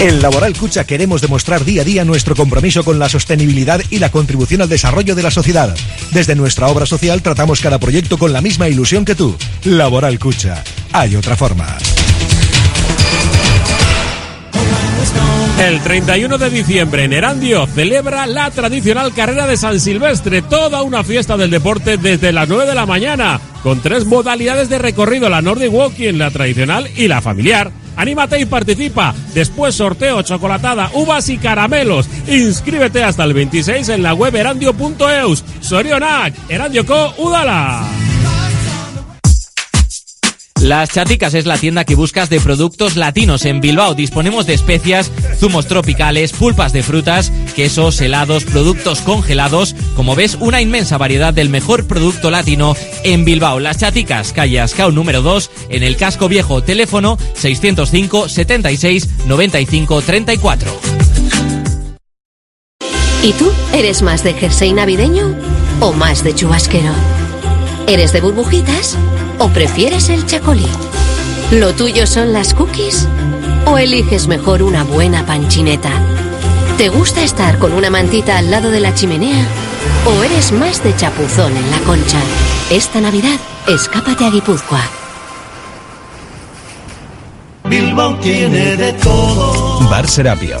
En Laboral Cucha queremos demostrar día a día nuestro compromiso con la sostenibilidad y la contribución al desarrollo de la sociedad. Desde nuestra obra social tratamos cada proyecto con la misma ilusión que tú. Laboral Cucha. Hay otra forma. El 31 de diciembre en Erandio celebra la tradicional carrera de San Silvestre, toda una fiesta del deporte desde las 9 de la mañana, con tres modalidades de recorrido, la Nordic Walking, la tradicional y la familiar. Anímate y participa. Después sorteo, chocolatada, uvas y caramelos. Inscríbete hasta el 26 en la web erandio.eus. Sorionak, Erandio Co, Udala. Las Chaticas es la tienda que buscas de productos latinos. En Bilbao disponemos de especias, zumos tropicales, pulpas de frutas, quesos, helados, productos congelados. Como ves, una inmensa variedad del mejor producto latino en Bilbao. Las Chaticas, calle Ascao número 2, en el casco viejo, teléfono 605 76 95 34. ¿Y tú? ¿Eres más de jersey navideño o más de chubasquero? ¿Eres de burbujitas o prefieres el chacolí? ¿Lo tuyo son las cookies o eliges mejor una buena panchineta? ¿Te gusta estar con una mantita al lado de la chimenea o eres más de chapuzón en la concha? Esta Navidad, escápate a Guipúzcoa. Bilbao tiene de todo. Bar Serapio.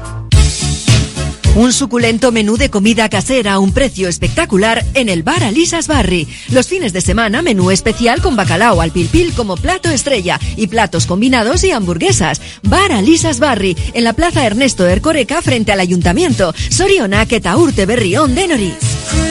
Un suculento menú de comida casera a un precio espectacular en el bar Alisas Barri. Los fines de semana, menú especial con bacalao al pilpil como plato estrella y platos combinados y hamburguesas. Bar Alisas Barri, en la plaza Ernesto Ercoreca frente al ayuntamiento. Soriona, Urte Berrión de Noriz.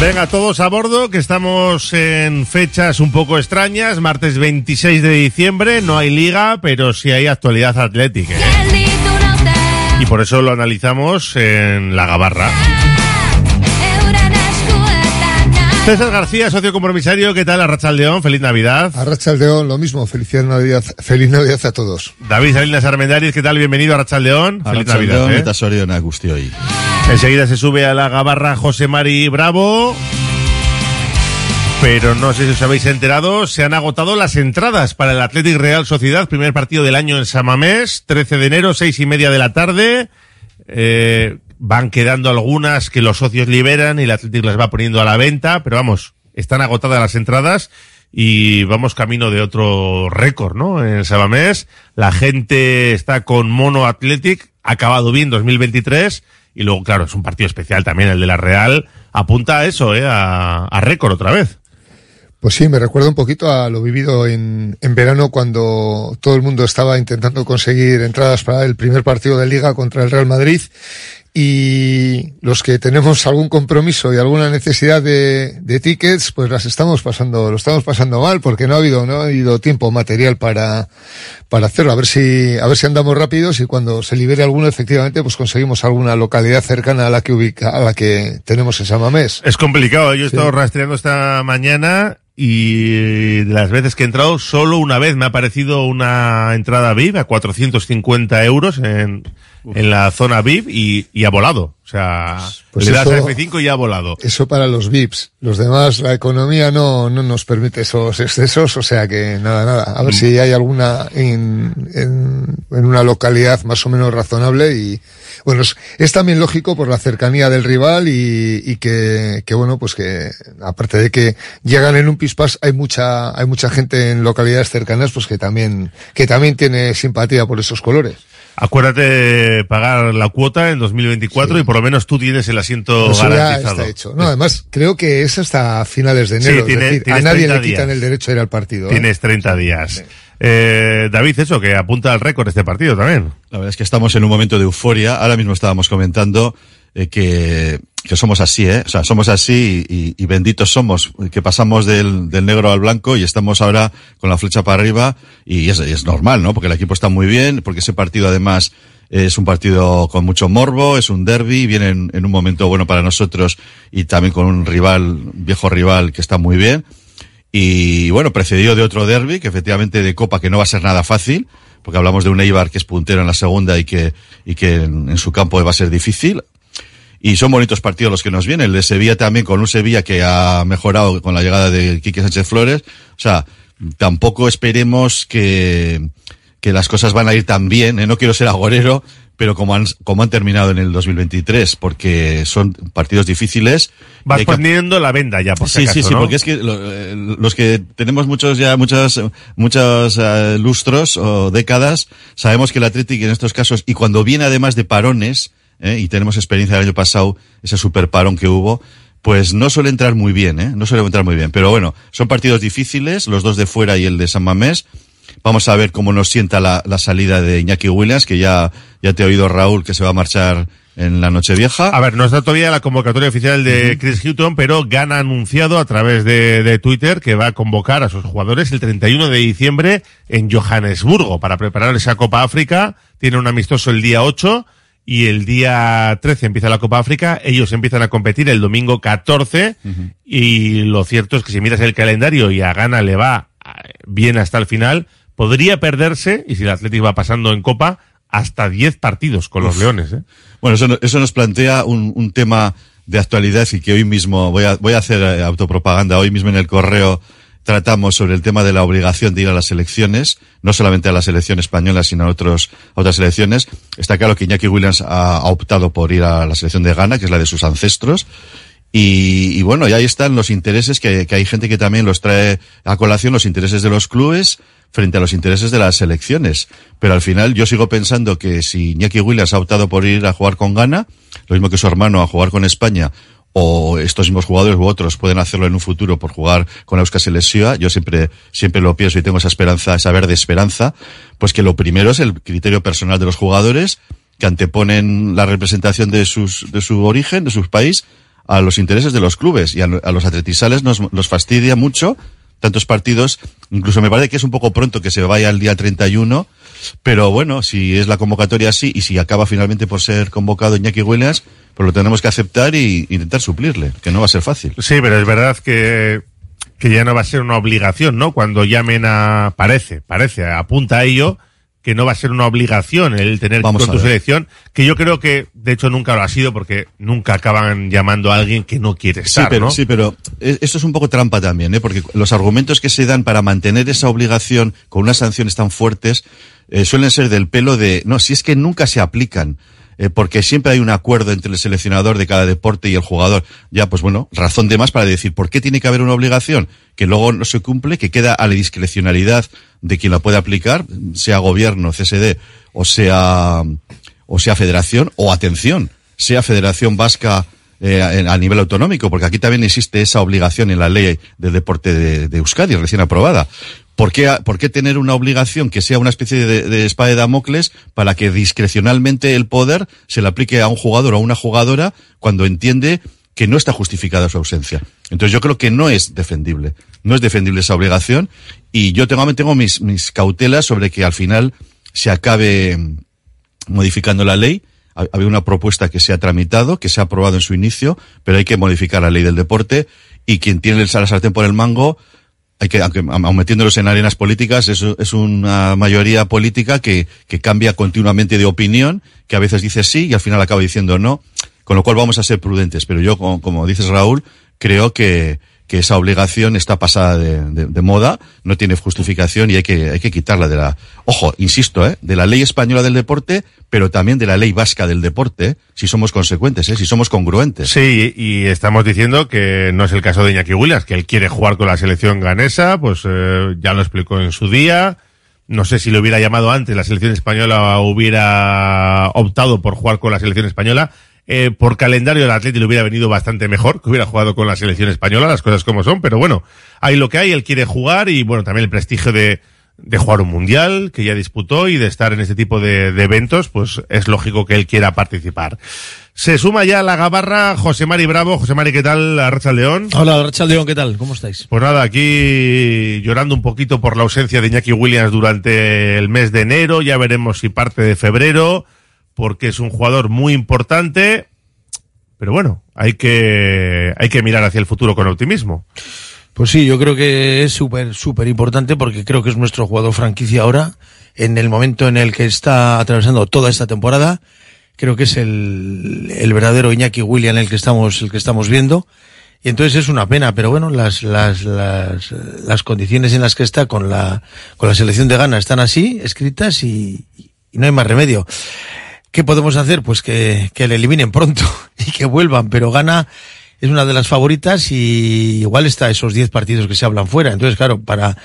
Venga, todos a bordo, que estamos en fechas un poco extrañas. Martes 26 de diciembre, no hay liga, pero sí hay actualidad atlética. ¿eh? Y por eso lo analizamos en la gabarra. César García, socio compromisario, ¿qué tal? Arracha León, feliz Navidad. Arracha León, lo mismo, feliz Navidad, feliz Navidad a todos. David Salinas Armendariz, ¿qué tal? Bienvenido a Arracha León, feliz Navidad. ¿eh? Zorionak guztioi. Enseguida se sube a la gabarra José Mari Bravo. Pero no sé si os habéis enterado, se han agotado las entradas para el Athletic Real Sociedad, primer partido del año en Samamés, 13 de enero, seis y media de la tarde. Eh, van quedando algunas que los socios liberan y el Athletic las va poniendo a la venta, pero vamos, están agotadas las entradas y vamos camino de otro récord, ¿no? En el Samamés, la gente está con Mono Athletic, ha acabado bien 2023 y luego, claro, es un partido especial también el de la Real, apunta a eso, ¿eh? A, a récord otra vez. Pues sí, me recuerda un poquito a lo vivido en, en verano cuando todo el mundo estaba intentando conseguir entradas para el primer partido de liga contra el Real Madrid y los que tenemos algún compromiso y alguna necesidad de, de tickets, pues las estamos pasando, lo estamos pasando mal porque no ha habido, no ha habido tiempo material para, para hacerlo. A ver si, a ver si andamos rápidos y cuando se libere alguno, efectivamente, pues conseguimos alguna localidad cercana a la que ubica, a la que tenemos en San Mamés. Es complicado, yo he estado rastreando esta mañana y de las veces que he entrado, solo una vez me ha aparecido una entrada VIP a 450 euros en, en la zona VIP y, y ha volado. O sea, Pues le das eso- a F5 y ha volado. Eso para los VIPs. Los demás, la economía no, no nos permite esos excesos, o sea que nada, nada. A ver si hay alguna en, en, en una localidad más o menos razonable y, bueno, es, es también lógico por la cercanía del rival y, y que, que bueno, pues que, aparte de que llegan en un pispas, hay mucha, hay mucha gente en localidades cercanas, pues que también, que también tiene simpatía por esos colores. Acuérdate de pagar la cuota en 2024 y por lo menos tú tienes el asiento Eso ya garantizado. está hecho. No, además, creo que es hasta finales de Sí, enero. tiene- es decir, a tienes nadie 30 le quitan días. el derecho a ir al partido. ¿eh? Tienes 30 días. Eh, David, eso, que apunta al récord este partido también. La verdad es que estamos en un momento de euforia. Ahora mismo estábamos comentando eh, que, que somos así, ¿eh? O sea, somos así y, y benditos somos, que pasamos del, del negro al blanco y estamos ahora con la flecha para arriba y es, es normal, ¿no? Porque el equipo está muy bien, porque ese partido además es un partido con mucho morbo, es un derby, viene en, en un momento bueno para nosotros y también con un rival, viejo rival que está muy bien. Y bueno, precedido de otro derby, que efectivamente de Copa, que no va a ser nada fácil, porque hablamos de un Eibar que es puntero en la segunda y que, y que en, en su campo va a ser difícil. Y son bonitos partidos los que nos vienen. El de Sevilla también, con un Sevilla que ha mejorado con la llegada de Quique Sánchez Flores. O sea, tampoco esperemos que, que las cosas van a ir tan bien. ¿eh? No quiero ser agorero, pero como han, como han terminado en el 2023, porque son partidos difíciles. Vas que- poniendo la venda ya, por si sí, sí, acaso, sí, ¿no? porque es que eh, los que tenemos muchos ya muchas muchos eh, lustros o décadas sabemos que el Athletic en estos casos y cuando viene además de parones eh, y tenemos experiencia del año pasado ese super parón que hubo pues no suele entrar muy bien, ¿eh? No suele entrar muy bien. Pero bueno, son partidos difíciles, los dos de fuera y el de San Mamés. Vamos a ver cómo nos sienta la, la salida de Iñaki Williams, que ya, ya te he oído Raúl que se va a marchar en la Nochevieja. A ver, no está todavía la convocatoria oficial de Chris Hutton, pero Gana ha anunciado a través de, de Twitter que va a convocar a sus jugadores el 31 de diciembre en Johannesburgo para preparar esa Copa África. Tiene un amistoso el día 8 y el día 13 empieza la Copa África. Ellos empiezan a competir el domingo 14 y lo cierto es que si miras el calendario y a Gana le va eh, bien hasta el final, podría perderse, y si el Atlético va pasando en Copa, hasta 10 partidos con los. Leones. ¿eh? Bueno, eso, eso nos plantea un, un tema de actualidad y que hoy mismo voy a, voy a hacer eh, autopropaganda. Hoy mismo en el correo tratamos sobre el tema de la obligación de ir a las elecciones, no solamente a la selección española, sino a, otros, a otras selecciones. Está claro que Iñaki Williams ha, optado por ir a la selección de Ghana, que es la de sus ancestros. Y, y bueno, y ahí están los intereses que, hay gente que también los trae a colación, los intereses de los clubes frente a los intereses de las selecciones. Pero al final yo sigo pensando que si Iñaki Williams ha optado por ir a jugar con Ghana, lo mismo que su hermano a jugar con España, o estos mismos jugadores u otros pueden hacerlo en un futuro por jugar con Euskal Selección, yo siempre, siempre lo pienso y tengo esa esperanza, esa verde esperanza, pues que lo primero es el criterio personal de los jugadores, que anteponen la representación de sus, de su origen, de su país, a los intereses de los clubes y a, los atletisales nos, nos fastidia mucho tantos partidos. Incluso me parece que es un poco pronto que se vaya el día 31, pero bueno, si es la convocatoria así y si acaba finalmente por ser convocado Iñaki Williams, pues lo tenemos que aceptar y intentar suplirle, que no va a ser fácil. Sí, pero es verdad que, que ya no va a ser una obligación, ¿no? Cuando llamen a, parece, parece, apunta a ello, que no va a ser una obligación el tener Vamos con tu selección, que yo creo que de hecho nunca lo ha sido porque nunca acaban llamando a alguien que no quiere estar, sí, pero, ¿no? sí, pero e- esto es un poco trampa también, ¿eh? porque los argumentos que se dan para mantener esa obligación con unas sanciones tan fuertes eh, suelen ser del pelo de, no, si es que nunca se aplican. Eh, porque siempre hay un acuerdo entre el seleccionador de cada deporte y el jugador. Ya, pues bueno, razón de más para decir, ¿por qué tiene que haber una obligación que luego no se cumple, que queda a la discrecionalidad de quien la puede aplicar, sea gobierno, CSD, o sea, o sea federación, o atención, sea Federación Vasca eh, a a nivel autonómico, porque aquí también existe esa obligación en la ley del deporte de, de Euskadi, recién aprobada. ¿Por qué, ¿Por qué tener una obligación que sea una especie de, de espada de Damocles para que discrecionalmente el poder se le aplique a un jugador o a una jugadora cuando entiende que no está justificada su ausencia? Entonces yo creo que no es defendible. No es defendible esa obligación y yo tengo, tengo mis, mis cautelas sobre que al final se acabe mm, modificando la ley. Ha- Había una propuesta que se ha tramitado, que se ha aprobado en su inicio, pero hay que modificar la ley del deporte y quien tiene el sartén por el mango, hay que, aunque aun metiéndolos en arenas políticas, es, es una mayoría política que, que cambia continuamente de opinión, que a veces dice sí y al final acaba diciendo no, con lo cual vamos a ser prudentes. Pero yo, como, como dices Raúl, creo que, que esa obligación está pasada de, de- de moda, no tiene justificación y hay que, hay que quitarla de la, ojo, insisto, ¿eh? de la ley española del deporte, pero también de la ley vasca del deporte, si somos consecuentes, ¿eh? si somos congruentes. Sí, y estamos diciendo que no es el caso de Iñaki Williams, que él quiere jugar con la selección ganesa, pues eh, ya lo explicó en su día. No sé si lo hubiera llamado antes, la selección española hubiera optado por jugar con la selección española. Eh, por calendario el Atleti le hubiera venido bastante mejor que hubiera jugado con la selección española, las cosas como son, pero bueno, hay lo que hay, él quiere jugar y bueno, también el prestigio de, de jugar un mundial que ya disputó y de estar en este tipo de, de eventos, pues es lógico que él quiera participar. Se suma ya a la gabarra José Mari Bravo. José Mari, ¿qué tal? Arracha León. Hola, Racha León, ¿qué tal? ¿Cómo estáis? Pues nada, aquí llorando un poquito por la ausencia de Iñaki Williams durante el mes de enero. Ya veremos si parte de febrero, porque es un jugador muy importante. Pero bueno, hay que, hay que mirar hacia el futuro con optimismo. Pues sí, yo creo que es súper, súper importante porque creo que es nuestro jugador franquicia ahora, en el momento en el que está atravesando toda esta temporada. Creo que es el, el verdadero Iñaki William el que estamos, el que estamos viendo. Y entonces es una pena, pero bueno, las, las, las, las condiciones en las que está con la, con la selección de Ghana están así, escritas y, y no hay más remedio. ¿Qué podemos hacer? Pues que, que le eliminen pronto y que vuelvan, pero Ghana es una de las favoritas y igual está esos 10 partidos que se hablan fuera. Entonces, claro, para,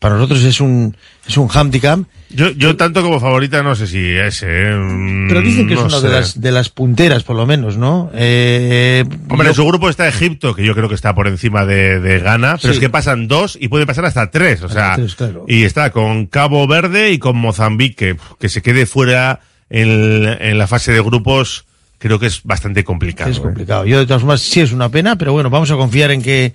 para nosotros es un, es un handicap. Yo, yo tanto como favorita no sé si es, eh. Mm, Pero dicen que no es una de las, de las punteras, por lo menos, ¿no? Eh, Hombre, yo- en su grupo está Egipto, que yo creo que está por encima de, de Ghana, pero Sí. es que pasan dos y pueden pasar hasta tres, o sea, tres, claro. y está con Cabo Verde y con Mozambique, que se quede fuera en, en la fase de grupos, creo que es bastante complicado. Es ¿eh? complicado. Yo de todas formas sí es una pena, pero bueno, vamos a confiar en que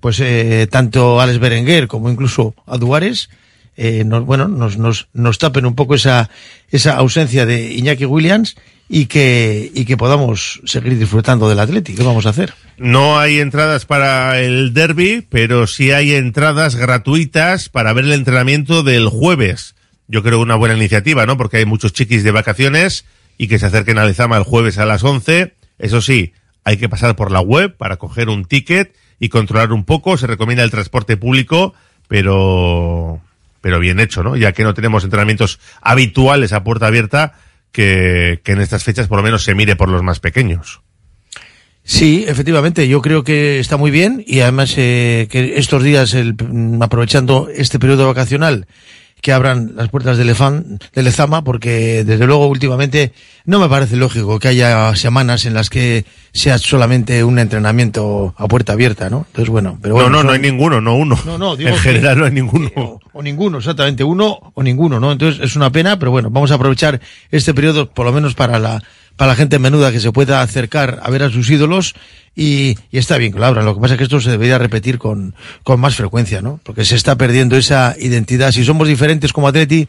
pues eh, tanto Alex Berenguer como incluso Aduares eh, nos, bueno, nos, nos, nos tapen un poco esa, esa ausencia de Iñaki Williams y que, y que podamos seguir disfrutando del Atlético. ¿Qué vamos a hacer? No hay entradas para el derby, pero sí hay entradas gratuitas para ver el entrenamiento del jueves. Yo creo una buena iniciativa, ¿no? Porque hay muchos chiquis de vacaciones y que se acerquen a Lezama el jueves a las 11. Eso sí, hay que pasar por la web para coger un ticket y controlar un poco. Se recomienda el transporte público, pero, pero bien hecho, ¿no? Ya que no tenemos entrenamientos habituales a puerta abierta, que, que en estas fechas por lo menos se mire por los más pequeños. Sí, efectivamente, yo creo que está muy bien y además eh, que estos días, el- aprovechando este periodo vacacional, que abran las puertas de, Lefan, de Lezama, porque desde luego últimamente no me parece lógico que haya semanas en las que sea solamente un entrenamiento a puerta abierta, ¿no? Entonces, bueno, pero bueno. no, no, son- no hay ninguno, no uno. No, no, digo en que- general no hay ninguno. o ninguno, exactamente, uno o ninguno, ¿no? Entonces es una pena, pero bueno, vamos a aprovechar este periodo por lo menos para la para la gente menuda que se pueda acercar a ver a sus ídolos y, y está bien que lo abran. Lo que pasa es que esto se debería repetir con, con más frecuencia, ¿no? Porque se está perdiendo esa identidad. Si somos diferentes como Atleti,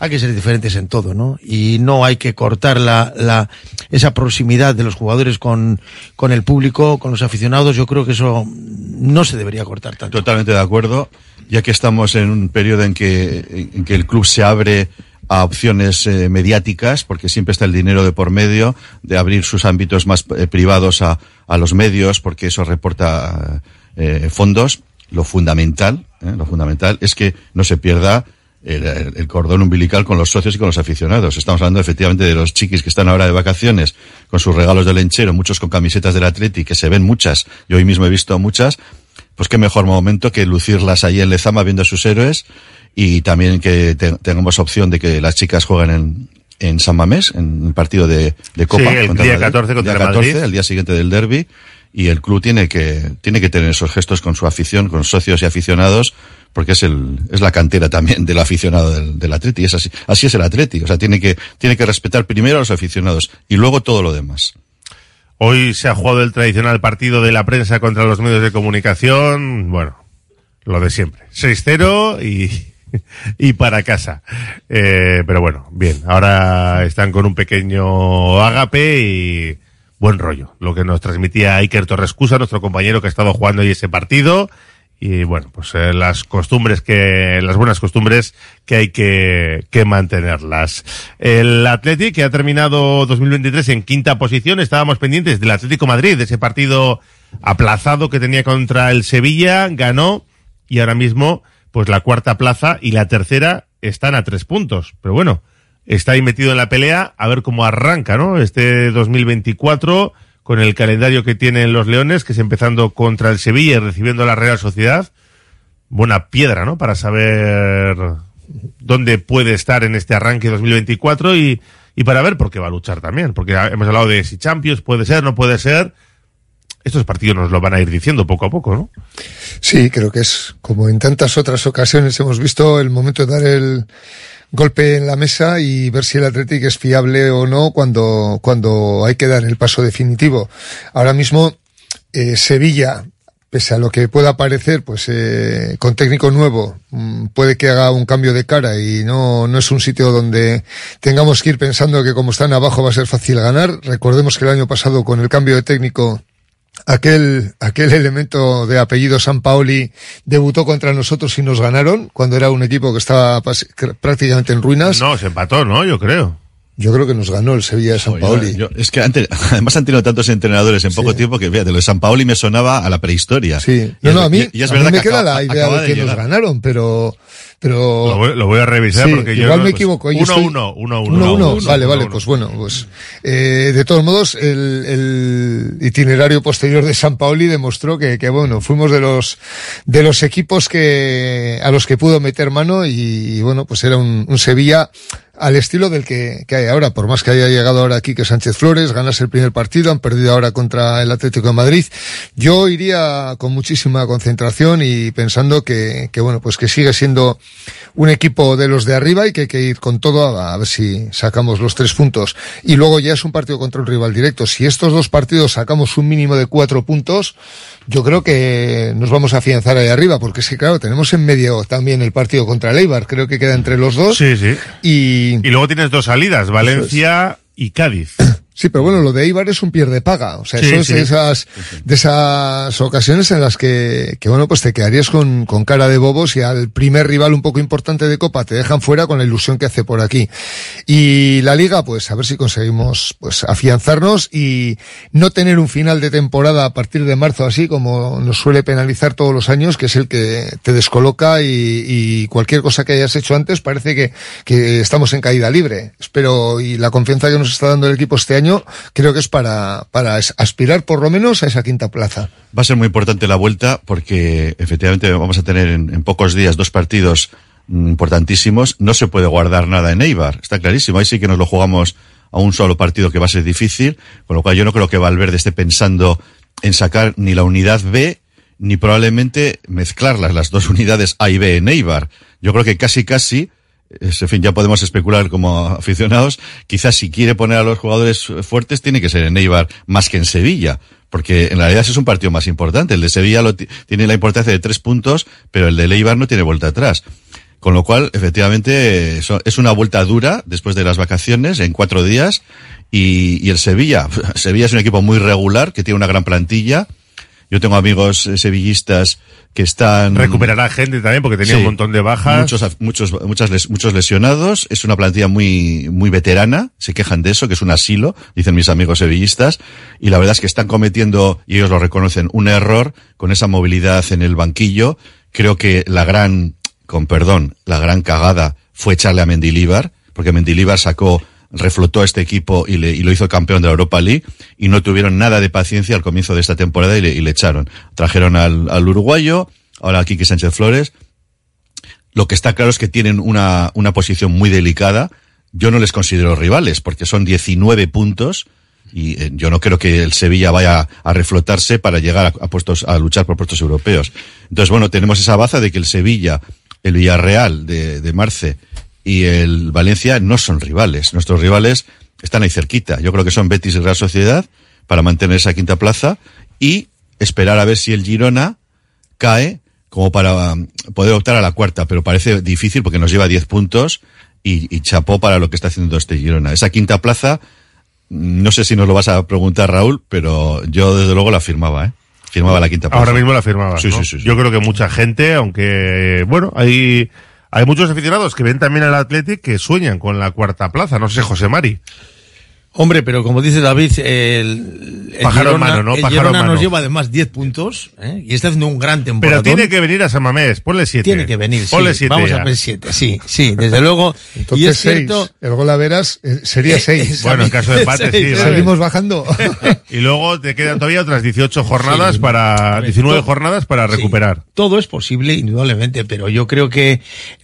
hay que ser diferentes en todo, ¿no? Y no hay que cortar la, la, esa proximidad de los jugadores con, con el público, con los aficionados. Yo creo que eso no se debería cortar tanto. Totalmente de acuerdo, ya que estamos en un periodo en que, en que el club se abre a opciones eh, mediáticas, porque siempre está el dinero de por medio, de abrir sus ámbitos más eh, privados a, a, los medios, porque eso reporta eh, fondos. Lo fundamental, lo fundamental es que no se pierda el, el, cordón umbilical con los socios y con los aficionados. Estamos hablando efectivamente de los chiquis que están ahora de vacaciones con sus regalos de lenchero, muchos con camisetas del Atleti, que se ven muchas, yo hoy mismo he visto muchas, pues qué mejor momento que lucirlas ahí en Lezama viendo a sus héroes y también que te, tengamos opción de que las chicas jueguen en, en San Mamés, en el partido de, de Copa. Sí, el día Madrid, 14 contra día el 14, Madrid. el día siguiente del derby y el club tiene que, tiene que tener esos gestos con su afición, con socios y aficionados, porque es el, es la cantera también del aficionado del, del Atleti, y es así, así es el Atleti, o sea, tiene que, tiene que respetar primero a los aficionados y luego todo lo demás. Hoy se ha jugado el tradicional partido de la prensa contra los medios de comunicación, bueno, lo de siempre, 6-0 y, y para casa. Eh, pero bueno, bien, ahora están con un pequeño ágape y buen rollo, lo que nos transmitía Iker Torrescusa, nuestro compañero que ha estado jugando hoy ese partido. Y bueno, pues eh, las costumbres que, las buenas costumbres que hay que, que mantenerlas. El Athletic, que ha terminado 2023 en quinta posición, estábamos pendientes del Atlético Madrid, de ese partido aplazado que tenía contra el Sevilla, ganó y ahora mismo, pues la cuarta plaza y la tercera están a tres puntos. Pero bueno, está ahí metido en la pelea, a ver cómo arranca, ¿no? Este 2024 con el calendario que tienen los Leones, que es empezando contra el Sevilla y recibiendo la Real Sociedad. Buena piedra, ¿no? Para saber dónde puede estar en este arranque 2024 y, y para ver por qué va a luchar también. Porque hemos hablado de si Champions puede ser, no puede ser. Estos partidos nos lo van a ir diciendo poco a poco, ¿no? Sí, creo que es como en tantas otras ocasiones hemos visto el momento de dar el golpe en la mesa y ver si el Athletic es fiable o no cuando, cuando hay que dar el paso definitivo. Ahora mismo, eh, Sevilla, pese a lo que pueda parecer, pues eh, con técnico nuevo, mmm, puede que haga un cambio de cara y no, no es un sitio donde tengamos que ir pensando que como están abajo va a ser fácil ganar. Recordemos que el año pasado con el cambio de técnico aquel, aquel elemento de apellido San Paoli debutó contra nosotros y nos ganaron cuando era un equipo que estaba prácticamente en ruinas. No, se empató, ¿no? Yo creo. Yo creo que nos ganó el Sevilla de San Paoli. Yo, es que antes, además han tenido tantos entrenadores en poco sí. tiempo que, fíjate, lo de San Paoli me sonaba a la prehistoria. Sí. No, no, a mí, y, y es a verdad mí me que queda acaba, la idea de que de nos ganaron, pero, pero. Lo voy, lo voy a revisar sí, porque yo. Igual me equivoco. Uno, estoy... uno, uno, uno, uno, uno, uno, Vale, uno, vale, uno. pues bueno, pues, eh, de todos modos, el, el, itinerario posterior de San Paoli demostró que, que, bueno, fuimos de los, de los equipos que, a los que pudo meter mano y, y bueno, pues era un, un Sevilla al estilo del que, que, hay ahora, por más que haya llegado ahora aquí que Sánchez Flores, ganase el primer partido, han perdido ahora contra el Atlético de Madrid. Yo iría con muchísima concentración y pensando que, que bueno, pues que sigue siendo un equipo de los de arriba y que hay que ir con todo a, a ver si sacamos los tres puntos. Y luego ya es un partido contra un rival directo. Si estos dos partidos sacamos un mínimo de cuatro puntos, yo creo que nos vamos a afianzar ahí arriba, porque es que claro, tenemos en medio también el partido contra el Eibar, creo que queda entre los dos. Sí, sí. Y, y luego tienes dos salidas, Valencia y Cádiz. Sí, pero bueno, lo de Eibar es un pierde paga. O sea, sí, eso es sí. de esas, de esas ocasiones en las que, que bueno, pues te quedarías con, con cara de bobos y al primer rival un poco importante de Copa te dejan fuera con la ilusión que hace por aquí. Y la Liga, pues a ver si conseguimos, pues afianzarnos y no tener un final de temporada a partir de marzo así como nos suele penalizar todos los años, que es el que te descoloca y, y cualquier cosa que hayas hecho antes parece que, que estamos en caída libre. Espero y la confianza que nos está dando el equipo este año creo que es para, aspirar por lo menos a esa quinta plaza. Va a ser muy importante la vuelta porque efectivamente vamos a tener en, en pocos días dos partidos mm, importantísimos. No se puede guardar nada en Eibar, está clarísimo. Ahí sí que nos lo jugamos a un solo partido que va a ser difícil, con lo cual yo no creo que Valverde esté pensando en sacar ni la unidad B ni probablemente mezclarlas, las dos unidades A y B en Eibar. Yo creo que casi casi en fin, ya podemos especular como aficionados. Quizás si quiere poner a los jugadores fuertes, tiene que ser en Eibar más que en Sevilla. Porque en realidad es un partido más importante. El de Sevilla tiene la importancia de tres puntos, pero el de Eibar no tiene vuelta atrás. Con lo cual, efectivamente, es una vuelta dura después de las vacaciones, en cuatro días. Y, y el Sevilla, Sevilla es un equipo muy regular, que tiene una gran plantilla. Yo tengo amigos eh, sevillistas que están... Recuperará gente también porque tenía Sí. un montón de bajas. Muchos, muchos, muchas muchos lesionados. Es una plantilla muy, muy veterana. Se quejan de eso, que es un asilo, dicen mis amigos sevillistas. Y la verdad es que están cometiendo, y ellos lo reconocen, un error con esa movilidad en el banquillo. Creo que la gran, con perdón, la gran cagada fue echarle a Mendilíbar, porque Mendilíbar sacó reflotó a este equipo y, le, y lo hizo campeón de la Europa League y no tuvieron nada de paciencia al comienzo de esta temporada y le, y le echaron. Trajeron al, al uruguayo, ahora a Quique Sánchez Flores. Lo que está claro es que tienen una, una posición muy delicada. Yo no les considero rivales porque son 19 puntos y eh, yo no creo que el Sevilla vaya a reflotarse para llegar a, puestos, a luchar por puestos europeos. Entonces, bueno, tenemos esa baza de que el Sevilla, el Villarreal de, de Marce y el Valencia no son rivales. Nuestros rivales están ahí cerquita. Yo creo que son Betis y Real Sociedad para mantener esa quinta plaza y esperar a ver si el Girona cae como para um, poder optar a la cuarta, pero parece difícil porque nos lleva 10 puntos y, y chapó para lo que está haciendo este Girona. Esa quinta plaza, no sé si nos lo vas a preguntar Raúl, pero yo desde luego la firmaba, ¿eh? Firmaba la quinta plaza. Ahora mismo la firmaba. Sí, sí, sí, sí. Yo creo que mucha gente, aunque, bueno, hay, hay muchos aficionados que ven también al Athletic que sueñan con la cuarta plaza. No sé, José Mari. Hombre, pero como dice David, el, el Pájaro Girona, mano, ¿no? el Pájaro Girona mano. nos lleva además 10 puntos ¿eh? y está haciendo un gran temporada. Pero tiene que venir a San Mamés. Ponle siete. Tiene que venir, sí. Ponle siete Vamos ya. a ver siete, sí, sí, desde luego. Entonces y es seis. cierto, El gol a veras eh, sería Eh, seis. esa Bueno, en caso de empate, sí, vale. Seguimos bajando. Y luego te quedan todavía otras 18 jornadas para, 19 jornadas para recuperar. todo es posible, indudablemente, pero yo creo que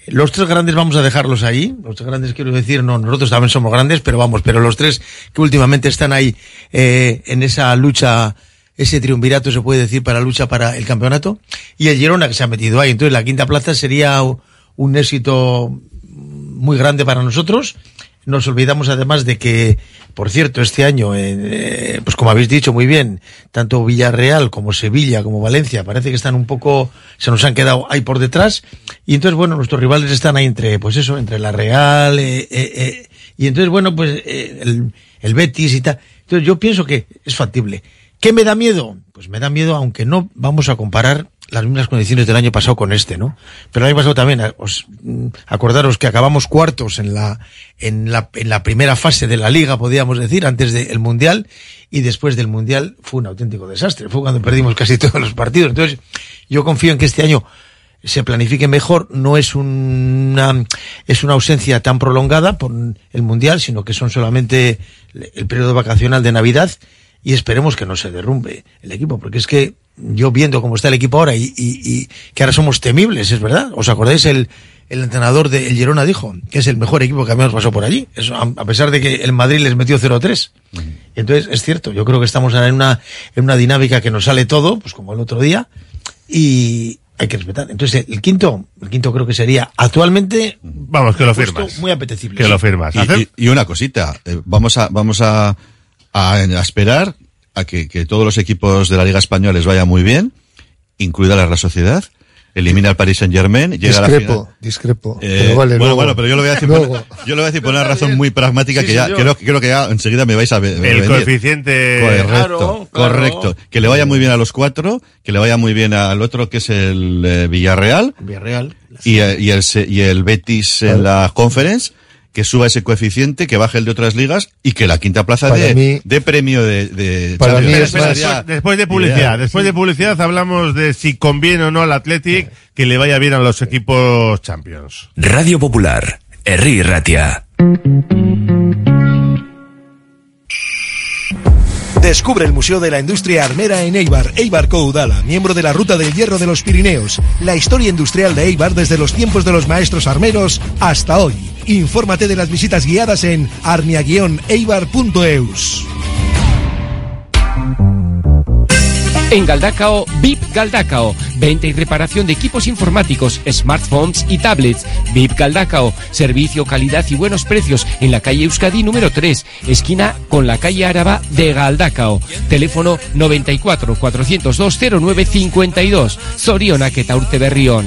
los tres grandes vamos a dejarlos ahí. Los tres grandes quiero decir, no, nosotros también somos grandes, pero vamos, pero los tres que últimamente están ahí eh, en esa lucha, ese triunvirato se puede decir para lucha para el campeonato, y el Girona que se ha metido ahí. Entonces la quinta plaza sería un éxito muy grande para nosotros. Nos olvidamos además de que, por cierto, este año, eh, pues como habéis dicho muy bien, tanto Villarreal como Sevilla como Valencia parece que están un poco, se nos han quedado ahí por detrás. Y entonces, bueno, nuestros rivales están ahí entre, pues eso, entre la Real, eh, eh, eh, y entonces, bueno, pues eh, el, el Betis y tal. Entonces yo pienso que es factible. ¿Qué me da miedo? Pues me da miedo, aunque no vamos a comparar las mismas condiciones del año pasado con este, ¿no? Pero el año pasado también, mm, acordaros que acabamos cuartos en la, en la, en la primera fase de la liga, podríamos decir, antes del Mundial, y después del Mundial fue un auténtico desastre, fue cuando perdimos casi todos los partidos. Entonces, yo confío en que este año se planifique mejor, no es una, es una ausencia tan prolongada por el Mundial, sino que son solamente el periodo vacacional de Navidad, y esperemos que no se derrumbe el equipo, porque es que yo viendo cómo está el equipo ahora y, y- y que ahora somos temibles, es verdad. ¿Os acordáis? El, el entrenador del Girona dijo que es el mejor equipo que habíamos pasado por allí, Eso, a, a pesar de que el Madrid les metió 0-3. Entonces, es cierto, yo creo que estamos en una, en una dinámica que nos sale todo, pues como el otro día, y hay que respetar. Entonces, el quinto, el quinto creo que sería actualmente. Vamos, que lo firmas. Muy apetecible. Que sí. lo firmas. Y, ¿Hacer? y- y una cosita, eh, vamos a, vamos a, a, a esperar a que, que todos los equipos de la Liga Española les vaya muy bien, incluida la Real Sociedad, elimina al Paris Saint Germain, llega a la discrepo, final. discrepo. Eh, pero vale, bueno, luego. bueno, pero yo lo voy a decir, por, yo lo voy a decir por una razón muy pragmática Sí, que ya señor. creo, creo que ya enseguida me vais a ver. El venir. coeficiente. Correcto, Claro, claro. correcto. Que le vaya muy bien a los cuatro, que le vaya muy bien al otro que es el eh, Villarreal Villarreal. y, eh, y el, se- y el Betis en la Conference, que suba ese coeficiente, que baje el de otras ligas y que la quinta plaza de, mí- de premio de, de Para Champions. mí Espera, es espera, más- después, después de publicidad, después de publicidad hablamos de si conviene o no al Athletic que le vaya bien a los equipos Champions. Radio Popular, Herri Ratia. Descubre el Museo de la Industria Armera en Eibar, Eibar Coudala, miembro de la Ruta del Hierro de los Pirineos. La historia industrial de Eibar desde los tiempos de los maestros armeros hasta hoy. Infórmate de las visitas guiadas en arnia-eibar.eus. En Galdacao, VIP Galdacao. Venta y reparación de equipos informáticos, smartphones y tablets. VIP Galdacao. Servicio, calidad y buenos precios en la calle Euskadi número 3, esquina con la calle Áraba de Galdacao. Teléfono 94 402 0952. Soriona Quetaurte Berrión.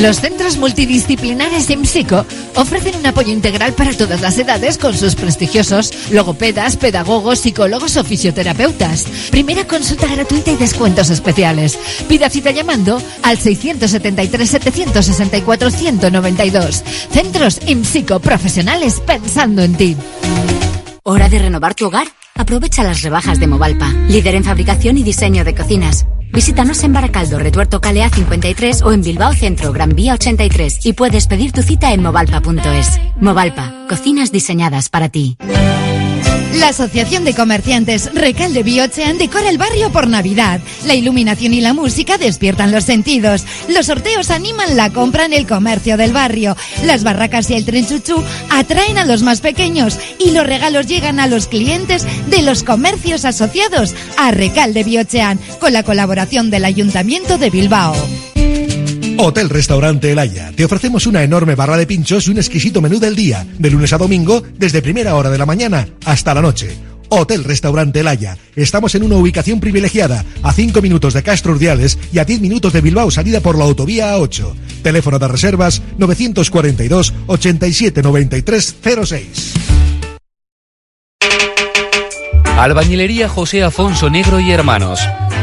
Los centros multidisciplinares IMSICO ofrecen un apoyo integral para todas las edades con sus prestigiosos logopedas, pedagogos, psicólogos o fisioterapeutas. Primera consulta gratuita y descuentos especiales. Pida cita llamando al 673-764-192. Centros IMSICO profesionales pensando en ti. ¿Hora de renovar tu hogar? Aprovecha las rebajas de Movalpa, líder en fabricación y diseño de cocinas. Visítanos en Baracaldo, Retuerto Calea 53 o en Bilbao Centro, Gran Vía 83 y puedes pedir tu cita en movalpa.es. Movalpa, cocinas diseñadas para ti. La Asociación de Comerciantes Recalde Biochean decora el barrio por Navidad. La iluminación y la música despiertan los sentidos. Los sorteos animan la compra en el comercio del barrio. Las barracas y el tren chuchú atraen a los más pequeños y los regalos llegan a los clientes de los comercios asociados a Recalde Biochean con la colaboración del Ayuntamiento de Bilbao. Hotel Restaurante El Haya. Te ofrecemos una enorme barra de pinchos y un exquisito menú del día, de lunes a domingo, desde primera hora de la mañana hasta la noche. Hotel Restaurante El Haya. Estamos en una ubicación privilegiada, a 5 minutos de Castro Urdiales y a 10 minutos de Bilbao, salida por la autovía A8. Teléfono de reservas 942 87 93 06. Albañilería José Afonso Negro y Hermanos.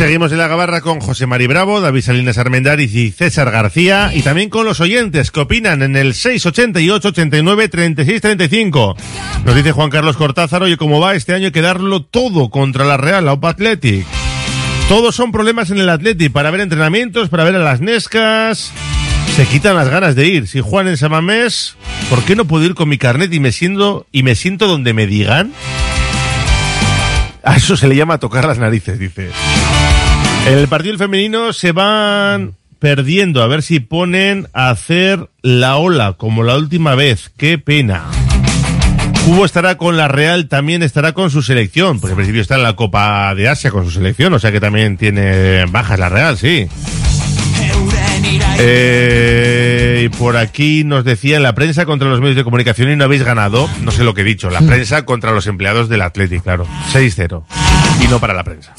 Seguimos en la gabarra con José Mari Bravo, David Salinas Armendariz y César García y también con los oyentes que opinan en el 688 89 36 35. Nos dice Juan Carlos Cortázar, oye, ¿cómo va este año? Hay que darlo todo contra la Real Aupa Athletic. Todos son problemas en el Athletic para ver entrenamientos, para ver a las Nescas. Se quitan las ganas de ir. Si Juan en Samamés, ¿por qué no puedo ir con mi carnet y me siento, y me siento donde me digan? A eso se le llama tocar las narices, dice. El partido femenino se van perdiendo. A ver si ponen a hacer la ola como la última vez. Qué pena. Cubo estará con la Real, también estará con su selección. Porque en principio está en la Copa de Asia con su selección. O sea que también tiene bajas la Real, sí. Eh, y por aquí nos decía en la prensa contra los medios de comunicación y no habéis ganado, no sé lo que he dicho, la prensa contra los empleados del Athletic, claro. 6-0. Y no para la prensa.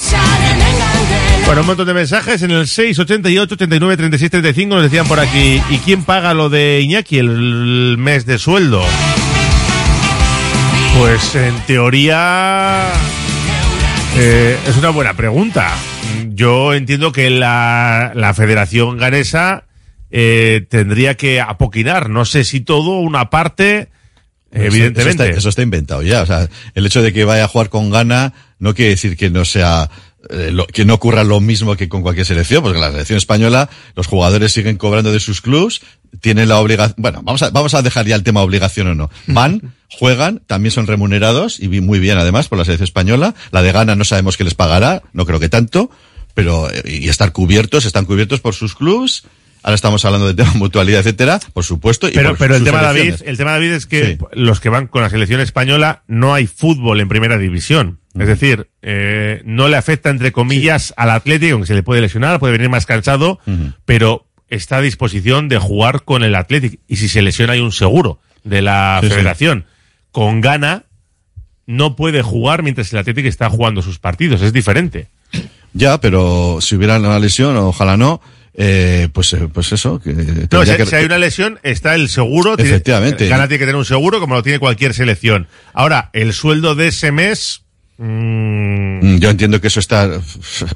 Bueno, un montón de mensajes en el 688 89 36 35 nos decían por aquí, ¿y quién paga lo de Iñaki el mes de sueldo? Pues en teoría eh, es una buena pregunta. Yo entiendo que la, la Federación Ganesa eh, tendría que apoquinar, no sé si todo, una parte, evidentemente. Eso está, eso está inventado ya. O sea, el hecho de que vaya a jugar con gana no quiere decir que no sea eh, lo- que no ocurra lo mismo que con cualquier selección, porque en la selección española los jugadores siguen cobrando de sus clubs, tienen la obligación, bueno, vamos a, vamos a dejar ya el tema obligación o no. Van, juegan, también son remunerados y muy bien además por la selección española. La de Gana no sabemos qué les pagará, no creo que tanto, pero eh, y estar cubiertos, están cubiertos por sus clubs Ahora estamos hablando de tema mutualidad, etcétera, por supuesto. y Pero, por pero el tema David, el tema David es que Sí. los que van con la selección española no hay fútbol en primera división. Es decir, eh, no le afecta entre comillas al Atlético, aunque se le puede lesionar, puede venir más cansado, pero está a disposición de jugar con el Atlético. Y si se lesiona hay un seguro de la sí. federación. Con gana no puede jugar mientras el Atlético está jugando sus partidos. Es diferente. Ya, pero si hubiera una lesión, ojalá no, eh, pues, eh, pues eso. Que No, si, que- si hay una lesión, está el seguro. tiene- Efectivamente. Gana tiene que tener un seguro como lo tiene cualquier selección. Ahora, el sueldo de ese mes. Mm, Mm, Yo entiendo que eso está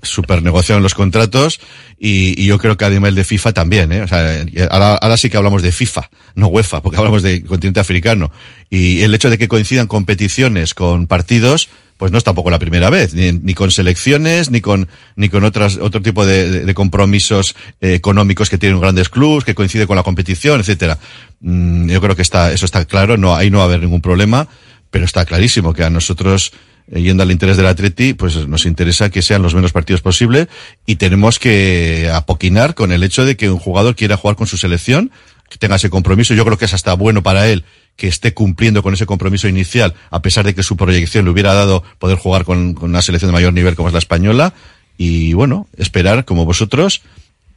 súper negociado en los contratos y, y yo creo que a nivel de FIFA también, ¿eh? O sea, ahora, sí que hablamos de FIFA, no UEFA, porque hablamos de continente africano. Y el hecho de que coincidan competiciones con partidos, pues no es tampoco la primera vez, ni, con selecciones, ni con, ni con otras, otro tipo de, compromisos eh, económicos que tienen grandes clubes, que coincide con la competición, etcétera. Mm, yo creo que está, eso está claro, no, ahí no va a haber ningún problema, pero está clarísimo que a nosotros, yendo al interés del Atleti, pues nos interesa que sean los menos partidos posible y tenemos que apoquinar con el hecho de que un jugador quiera jugar con su selección, que tenga ese compromiso. Yo creo que es hasta bueno para él que esté cumpliendo con ese compromiso inicial, a pesar de que su proyección le hubiera dado poder jugar con, con una selección de mayor nivel como es la española. Y bueno, esperar como vosotros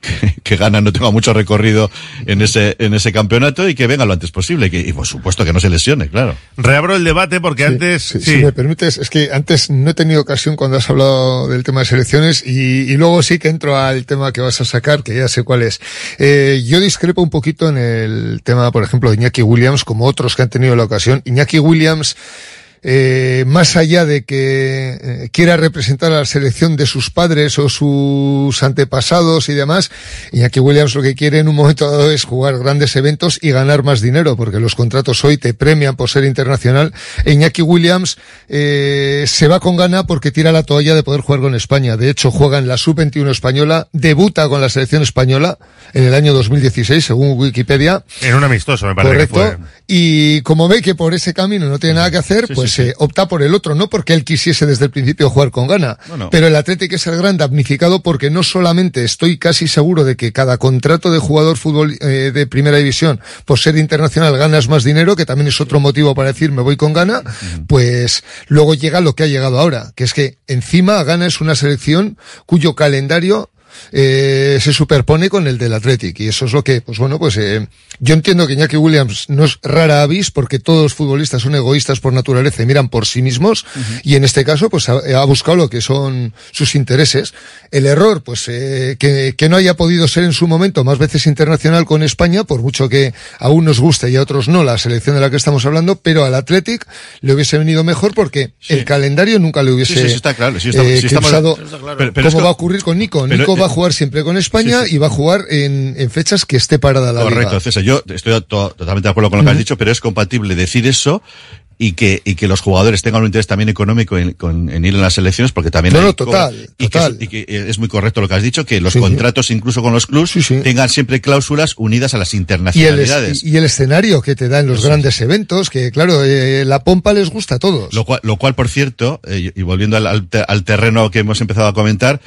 que, que Gana no tenga mucho recorrido en ese, en ese campeonato y que venga lo antes posible. Que, y por supuesto que no se lesione, claro. Reabro el debate porque antes. Sí, sí. Si me permites, es que antes no he tenido ocasión cuando has hablado del tema de selecciones y, y luego sí que entro al tema que vas a sacar, que ya sé cuál es. Eh, yo discrepo un poquito en el tema, por ejemplo, de Iñaki Williams, como otros que han tenido la ocasión. Iñaki Williams, eh, más allá de que eh, quiera representar a la selección de sus padres o sus antepasados y demás, Iñaki Williams lo que quiere en un momento dado es jugar grandes eventos y ganar más dinero, porque los contratos hoy te premian por ser internacional. E Iñaki Williams eh, se va con gana porque tira la toalla de poder jugar con España. De hecho, juega en la sub-21 española, debuta con la selección española en el año 2016, según Wikipedia. En un amistoso, me parece Correcto. que fue. Y como ve que por ese camino no tiene nada que hacer, pues eh, opta por el otro, no porque él quisiese desde el principio jugar con gana. Bueno. Pero el Atlético es el gran damnificado porque no solamente estoy casi seguro de que cada contrato de jugador fútbol eh, de primera división, por ser internacional, ganas más dinero, que también es otro motivo para decir me voy con gana, pues luego llega lo que ha llegado ahora, que es que encima gana es una selección cuyo calendario eh, se superpone con el del Athletic y eso es lo que, pues bueno, pues eh, yo entiendo que Iñaki Williams no es rara avis porque todos los futbolistas son egoístas por naturaleza y miran por sí mismos y en este caso pues ha, ha buscado lo que son sus intereses. El error, pues eh, que, que no haya podido ser en su momento más veces internacional con España, por mucho que a unos guste y a otros no la selección de la que estamos hablando, pero al Athletic le hubiese venido mejor porque el calendario nunca le hubiese Sí, sí, sí, está claro, sí, está- eh, sí, Está claro. Pero- pero es como que- va a ocurrir con Nico. Nico eh, va a jugar siempre con España sí, sí. y va a jugar en, en fechas que esté parada la Correcto, liga. César. Yo estoy to- totalmente de acuerdo con lo que has dicho, pero es compatible decir eso y que, y que los jugadores tengan un interés también económico en, con- en ir en las elecciones, porque también No, hay no, total, cobra- y, total. Que, y que es muy correcto lo que has dicho, que los Sí, sí. contratos, incluso con los clubs, tengan siempre cláusulas unidas a las Y el, internacionalidades. es- y el escenario que te da en los grandes eventos, que claro, eh, la pompa les gusta a todos. Lo cual, lo cual, por cierto, eh, y volviendo al terreno que hemos empezado a comentar,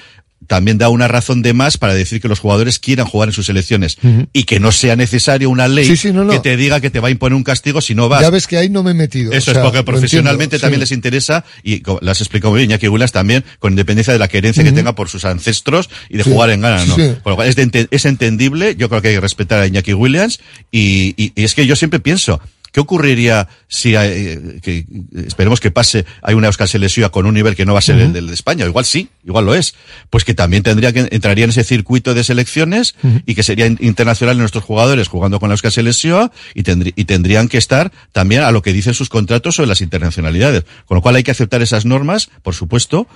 también da una razón de más para decir que los jugadores quieran jugar en sus selecciones y que no sea necesario una ley Sí, sí, no, no. que te diga que te va a imponer un castigo si no vas. Ya ves que ahí no me he metido. Eso o sea, es porque lo profesionalmente entiendo, también sí. les interesa, y co- las explicado muy bien, Iñaki Williams también, con independencia de la querencia que tenga por sus ancestros y de jugar en gana, ¿no? Con lo cual es, de es entendible, yo creo que hay que respetar a Iñaki Williams, y, y- y es que yo siempre pienso, ¿qué ocurriría si hay, eh, que esperemos que pase, hay una Euskal Selección con un nivel que no va a ser el del de España? Igual sí, igual lo es. Pues que también tendría que, entraría en ese circuito de selecciones y que sería in- internacional nuestros jugadores jugando con la Euskal Selección y, tendrí- y tendrían que estar también a lo que dicen sus contratos sobre las internacionalidades. Con lo cual hay que aceptar esas normas, por supuesto,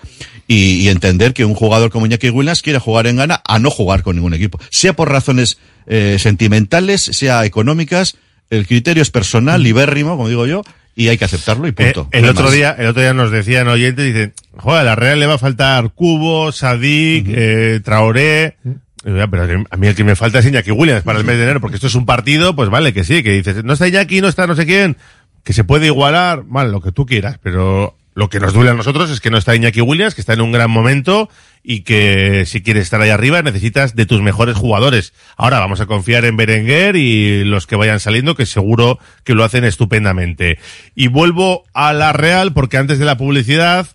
y, y entender que un jugador como Iñaki Williams quiere jugar en gana a no jugar con ningún equipo. Sea por razones eh, sentimentales, sea económicas, el criterio es personal, libérrimo, como digo yo, y hay que aceptarlo y punto. Eh, el No hay otro más. día, el otro día nos decían oyentes, dicen, joder, a la Real le va a faltar Cubo, Sadik, eh, Traoré. Yo, "Ya, Pero a mí el que me falta es Iñaki Williams para el mes de enero, porque esto es un partido, pues vale, que sí, que dices, no está Iñaki, no está no sé quién, que se puede igualar, vale, lo que tú quieras, pero lo que nos duele a nosotros es que no está Iñaki Williams, que está en un gran momento y que si quieres estar ahí arriba necesitas de tus mejores jugadores. Ahora vamos a confiar en Berenguer y los que vayan saliendo que seguro que lo hacen estupendamente. Y vuelvo a la Real porque antes de la publicidad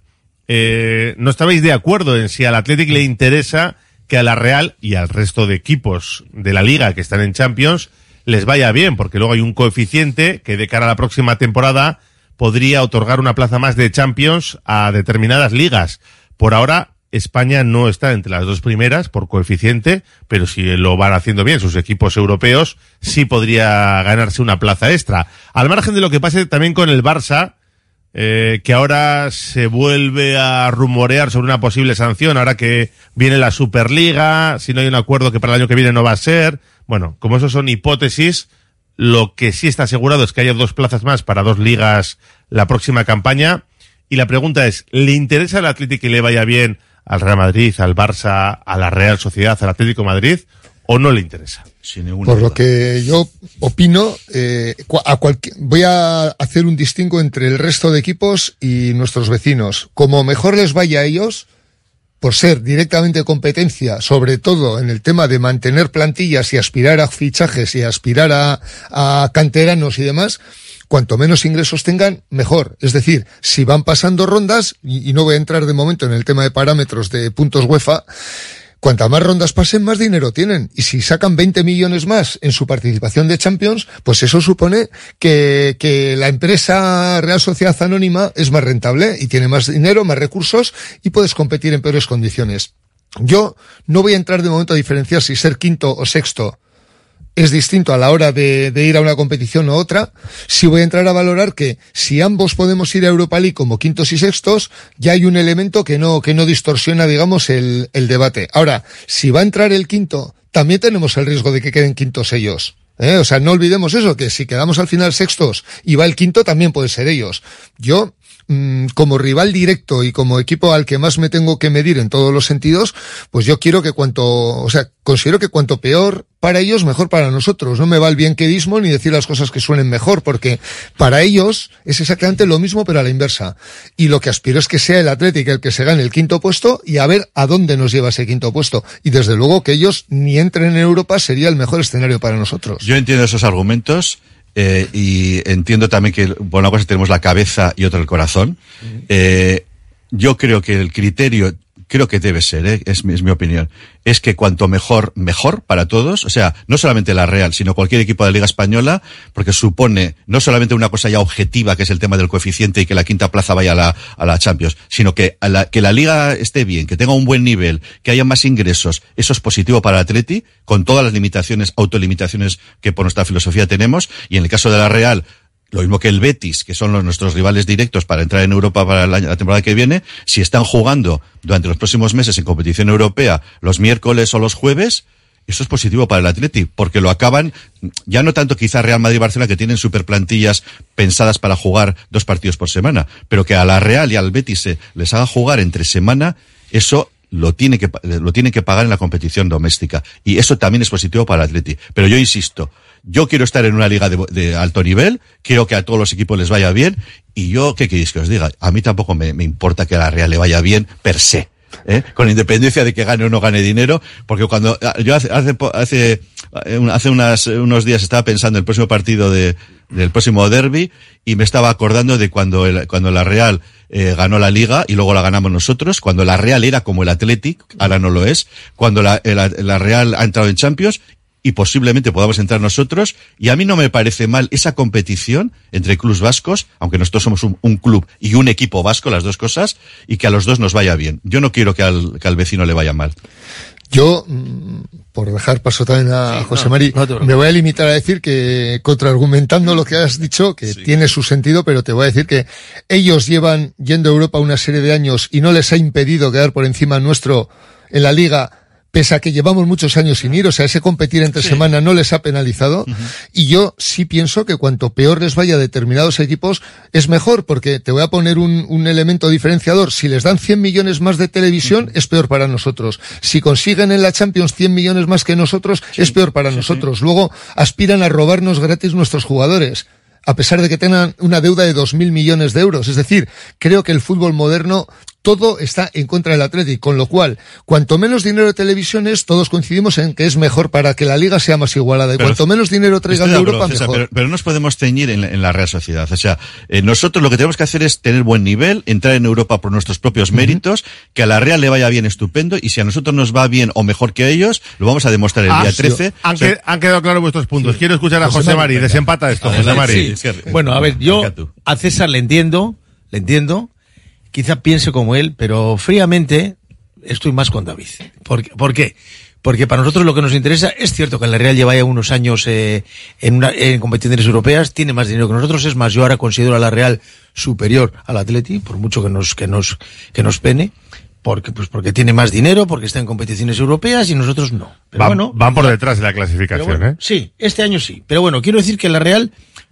eh, no estabais de acuerdo en si al Athletic le interesa que a la Real y al resto de equipos de la liga que están en Champions les vaya bien, porque luego hay un coeficiente que de cara a la próxima temporada podría otorgar una plaza más de Champions a determinadas ligas. Por ahora, España no está entre las dos primeras por coeficiente, pero si lo van haciendo bien sus equipos europeos, sí podría ganarse una plaza extra. Al margen de lo que pase también con el Barça, eh, que ahora se vuelve a rumorear sobre una posible sanción, ahora que viene la Superliga, si no hay un acuerdo que para el año que viene no va a ser. Bueno, como eso son hipótesis, lo que sí está asegurado es que haya dos plazas más para dos ligas la próxima campaña. Y la pregunta es, ¿le interesa al Atlético que le vaya bien al Real Madrid, al Barça, a la Real Sociedad, al Atlético de Madrid, o no le interesa? Por lo que yo opino, eh, a voy a hacer un distingo entre el resto de equipos y nuestros vecinos. Como mejor les vaya a ellos, por ser directamente competencia, sobre todo en el tema de mantener plantillas y aspirar a fichajes y aspirar a, a canteranos y demás, cuanto menos ingresos tengan, mejor. Es decir, si van pasando rondas, y, no voy a entrar de momento en el tema de parámetros de puntos UEFA, Cuanta más rondas pasen, más dinero tienen. Y si sacan 20 millones más en su participación de Champions, pues eso supone que, que la empresa Real Sociedad Anónima es más rentable y tiene más dinero, más recursos y puedes competir en peores condiciones. Yo no voy a entrar de momento a diferenciar si ser quinto o sexto es distinto a la hora de, ir a una competición u otra, si voy a entrar a valorar que si ambos podemos ir a Europa League como quintos y sextos, ya hay un elemento que no, que no distorsiona, digamos, el, el debate. Ahora, si va a entrar el quinto, también tenemos el riesgo de que queden quintos ellos. ¿eh? O sea, no olvidemos eso, que si quedamos al final sextos y va el quinto, también puede ser ellos. Yo, Mm, como rival directo y como equipo al que más me tengo que medir en todos los sentidos, pues yo quiero que cuanto, o sea, considero que cuanto peor para ellos, mejor para nosotros. No me va el bien quedismo ni decir las cosas que suenen mejor, porque para ellos es exactamente lo mismo, pero a la inversa. Y lo que aspiro es que sea el Atlético el que se gane el quinto puesto y a ver a dónde nos lleva ese quinto puesto. Y desde luego que ellos ni entren en Europa sería el mejor escenario para nosotros. Yo entiendo esos argumentos. Eh, y entiendo también que por una cosa tenemos la cabeza y otra el corazón. Eh, yo creo que el criterio creo que debe ser, ¿eh? es, es, mi opinión, es que cuanto mejor, mejor para todos, o sea, no solamente la Real, sino cualquier equipo de la Liga Española, porque supone no solamente una cosa ya objetiva, que es el tema del coeficiente y que la quinta plaza vaya a la, a la Champions, sino que, la, que la Liga esté bien, que tenga un buen nivel, que haya más ingresos, eso es positivo para el Atleti, con todas las limitaciones, autolimitaciones que por nuestra filosofía tenemos, y en el caso de la Real, lo mismo que el Betis, que son nuestros rivales directos para entrar en Europa para la temporada que viene, si están jugando durante los próximos meses en competición europea los miércoles o los jueves, eso es positivo para el Atleti, porque lo acaban, ya no tanto quizá Real Madrid y Barcelona, que tienen super plantillas pensadas para jugar dos partidos por semana, pero que a la Real y al Betis se les haga jugar entre semana, eso lo tiene que, lo tiene que pagar en la competición doméstica. Y eso también es positivo para el Atleti. Pero yo insisto, yo quiero estar en una liga de, alto nivel, quiero que a todos los equipos les vaya bien, y yo, ¿qué queréis que os diga? A mí tampoco me, importa que la Real le vaya bien per se. ¿eh? Con independencia de que gane o no gane dinero, porque cuando ah, yo hace, hace, hace, hace unas, unos días estaba pensando en el próximo partido de, del próximo derby y me estaba acordando de cuando, el, cuando la Real eh, ganó la Liga y luego la ganamos nosotros, cuando la Real era como el Athletic, ahora no lo es, cuando la, la, la Real ha entrado en Champions y posiblemente podamos entrar nosotros. Y a mí no me parece mal esa competición entre clubes vascos, aunque nosotros somos un, un, club y un equipo vasco, las dos cosas, y que a los dos nos vaya bien. Yo no quiero que al, que al vecino le vaya mal. Yo, mm, por dejar paso también a José no, Mari, no me voy a limitar a decir que, contraargumentando lo que has dicho, que sí. tiene su sentido, pero te voy a decir que ellos llevan yendo a Europa una serie de años y no les ha impedido quedar por encima nuestro en la liga pese a que llevamos muchos años sin ir, o sea, ese competir entre sí. semana no les ha penalizado. Uh -huh. Y yo sí pienso que cuanto peor les vaya a determinados equipos, es mejor, porque te voy a poner un, un elemento diferenciador. Si les dan 100 millones más de televisión, uh -huh. es peor para nosotros. Si consiguen en la Champions 100 millones más que nosotros, sí. es peor para sí, nosotros. Luego aspiran a robarnos gratis nuestros jugadores a pesar de que tengan una deuda de 2.000 millones de euros. Es decir, creo que el fútbol moderno todo está en contra del Atlético, con lo cual, cuanto menos dinero de televisiones, todos coincidimos en que es mejor para que la liga sea más igualada. Y Pero- cuanto menos dinero traigan de Europa, César, mejor. pero, pero no nos podemos teñir en, la- en la Real Sociedad. O sea, eh, nosotros lo que tenemos que hacer es tener buen nivel, entrar en Europa por nuestros propios méritos, que a la Real le vaya bien estupendo, y si a nosotros nos va bien o mejor que ellos, lo vamos a demostrar el Ah, día sí. 13. Han, O sea, que- han quedado claros vuestros puntos. Quiero escuchar a José José Mari, Mari. Desempata esto, José Mari. Sí. Bueno, a ver, yo a César le entiendo, le entiendo, quizá piense como él, pero fríamente estoy más con David. ¿Por, qué? ¿Por qué? Porque para nosotros lo que nos interesa, es cierto que la Real lleva ya unos años eh, en, una- en competiciones europeas, tiene más dinero que nosotros, es más, yo ahora considero a la Real superior al Atleti, por mucho que nos, que nos, que nos pene, porque, pues porque tiene más dinero, porque está en competiciones europeas y nosotros no. Pero Van, bueno, van por detrás de la clasificación, bueno, ¿eh? Sí, este año sí. Pero bueno, quiero decir que la Real,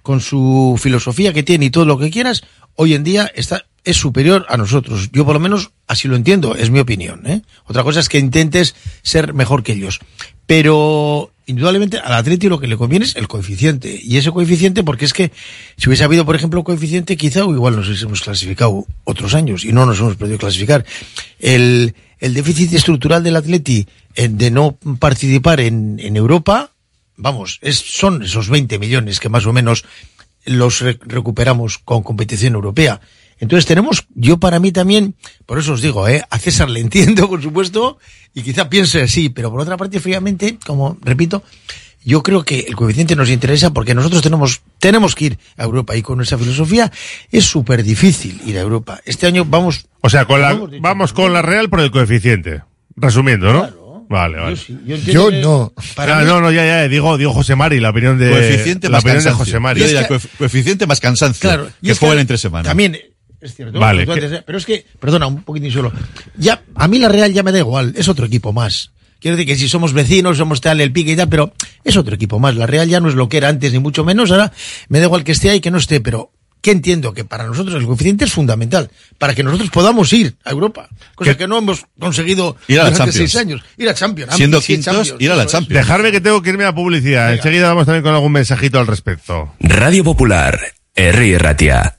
con su filosofía que tiene y todo lo que quieras, hoy en día está, es superior a nosotros. Yo por lo menos así lo entiendo, es mi opinión. ¿eh? Otra cosa es que intentes ser mejor que ellos. Pero indudablemente al Atleti lo que le conviene es el coeficiente. Y ese coeficiente, porque es que si hubiese habido, por ejemplo, coeficiente, quizá igual nos hubiésemos clasificado otros años y no nos hemos podido clasificar. El, el déficit estructural del Atleti eh, de no participar en, en Europa, vamos, es, son esos 20 millones que más o menos los re- recuperamos con competición europea. Entonces tenemos, yo para mí también, por eso os digo, ¿eh? a César le entiendo, por supuesto, y quizá piense así, pero por otra parte, fríamente, como repito, yo creo que el coeficiente nos interesa porque nosotros tenemos, tenemos que ir a Europa y con nuestra filosofía es súper difícil ir a Europa. Este año vamos... O sea, con la, vamos con la Real por el coeficiente. Resumiendo, ¿no? Vale, vale. Yo no. Ah, no, no, ya, ya, digo, digo José Mari, la opinión de, coeficiente la más opinión de cansancio. José Mari. Yo diría coef- coeficiente más cansancio. Claro, y que es jueguen entre semana. También es cierto. Vale, tú que- antes, ¿eh? pero es que, perdona, un poquitín solo. Ya, a mí la Real ya me da igual, es otro equipo más. Quiero decir que si somos vecinos, somos tal, el pique y tal, pero es otro equipo más. La Real ya no es lo que era antes, ni mucho menos. Ahora me da igual que esté ahí que no esté, pero que entiendo que para nosotros el coeficiente es fundamental, para que nosotros podamos ir a Europa, cosa que no hemos conseguido Ir a la durante Champions. seis años. Ir a Champions. Siendo quintos, Champions, ir a la. Champions. Dejarme que tengo que irme a publicidad. Enseguida vamos también con algún mensajito al respecto. Radio Popular, Herri Ratia.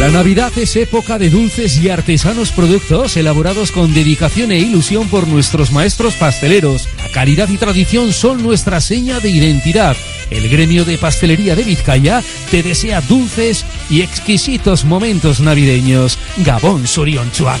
La Navidad es época de dulces y artesanos productos elaborados con dedicación e ilusión por nuestros maestros pasteleros. La calidad y tradición son nuestra seña de identidad. El gremio de pastelería de Vizcaya te desea dulces y exquisitos momentos navideños. Gabón Surionchuac.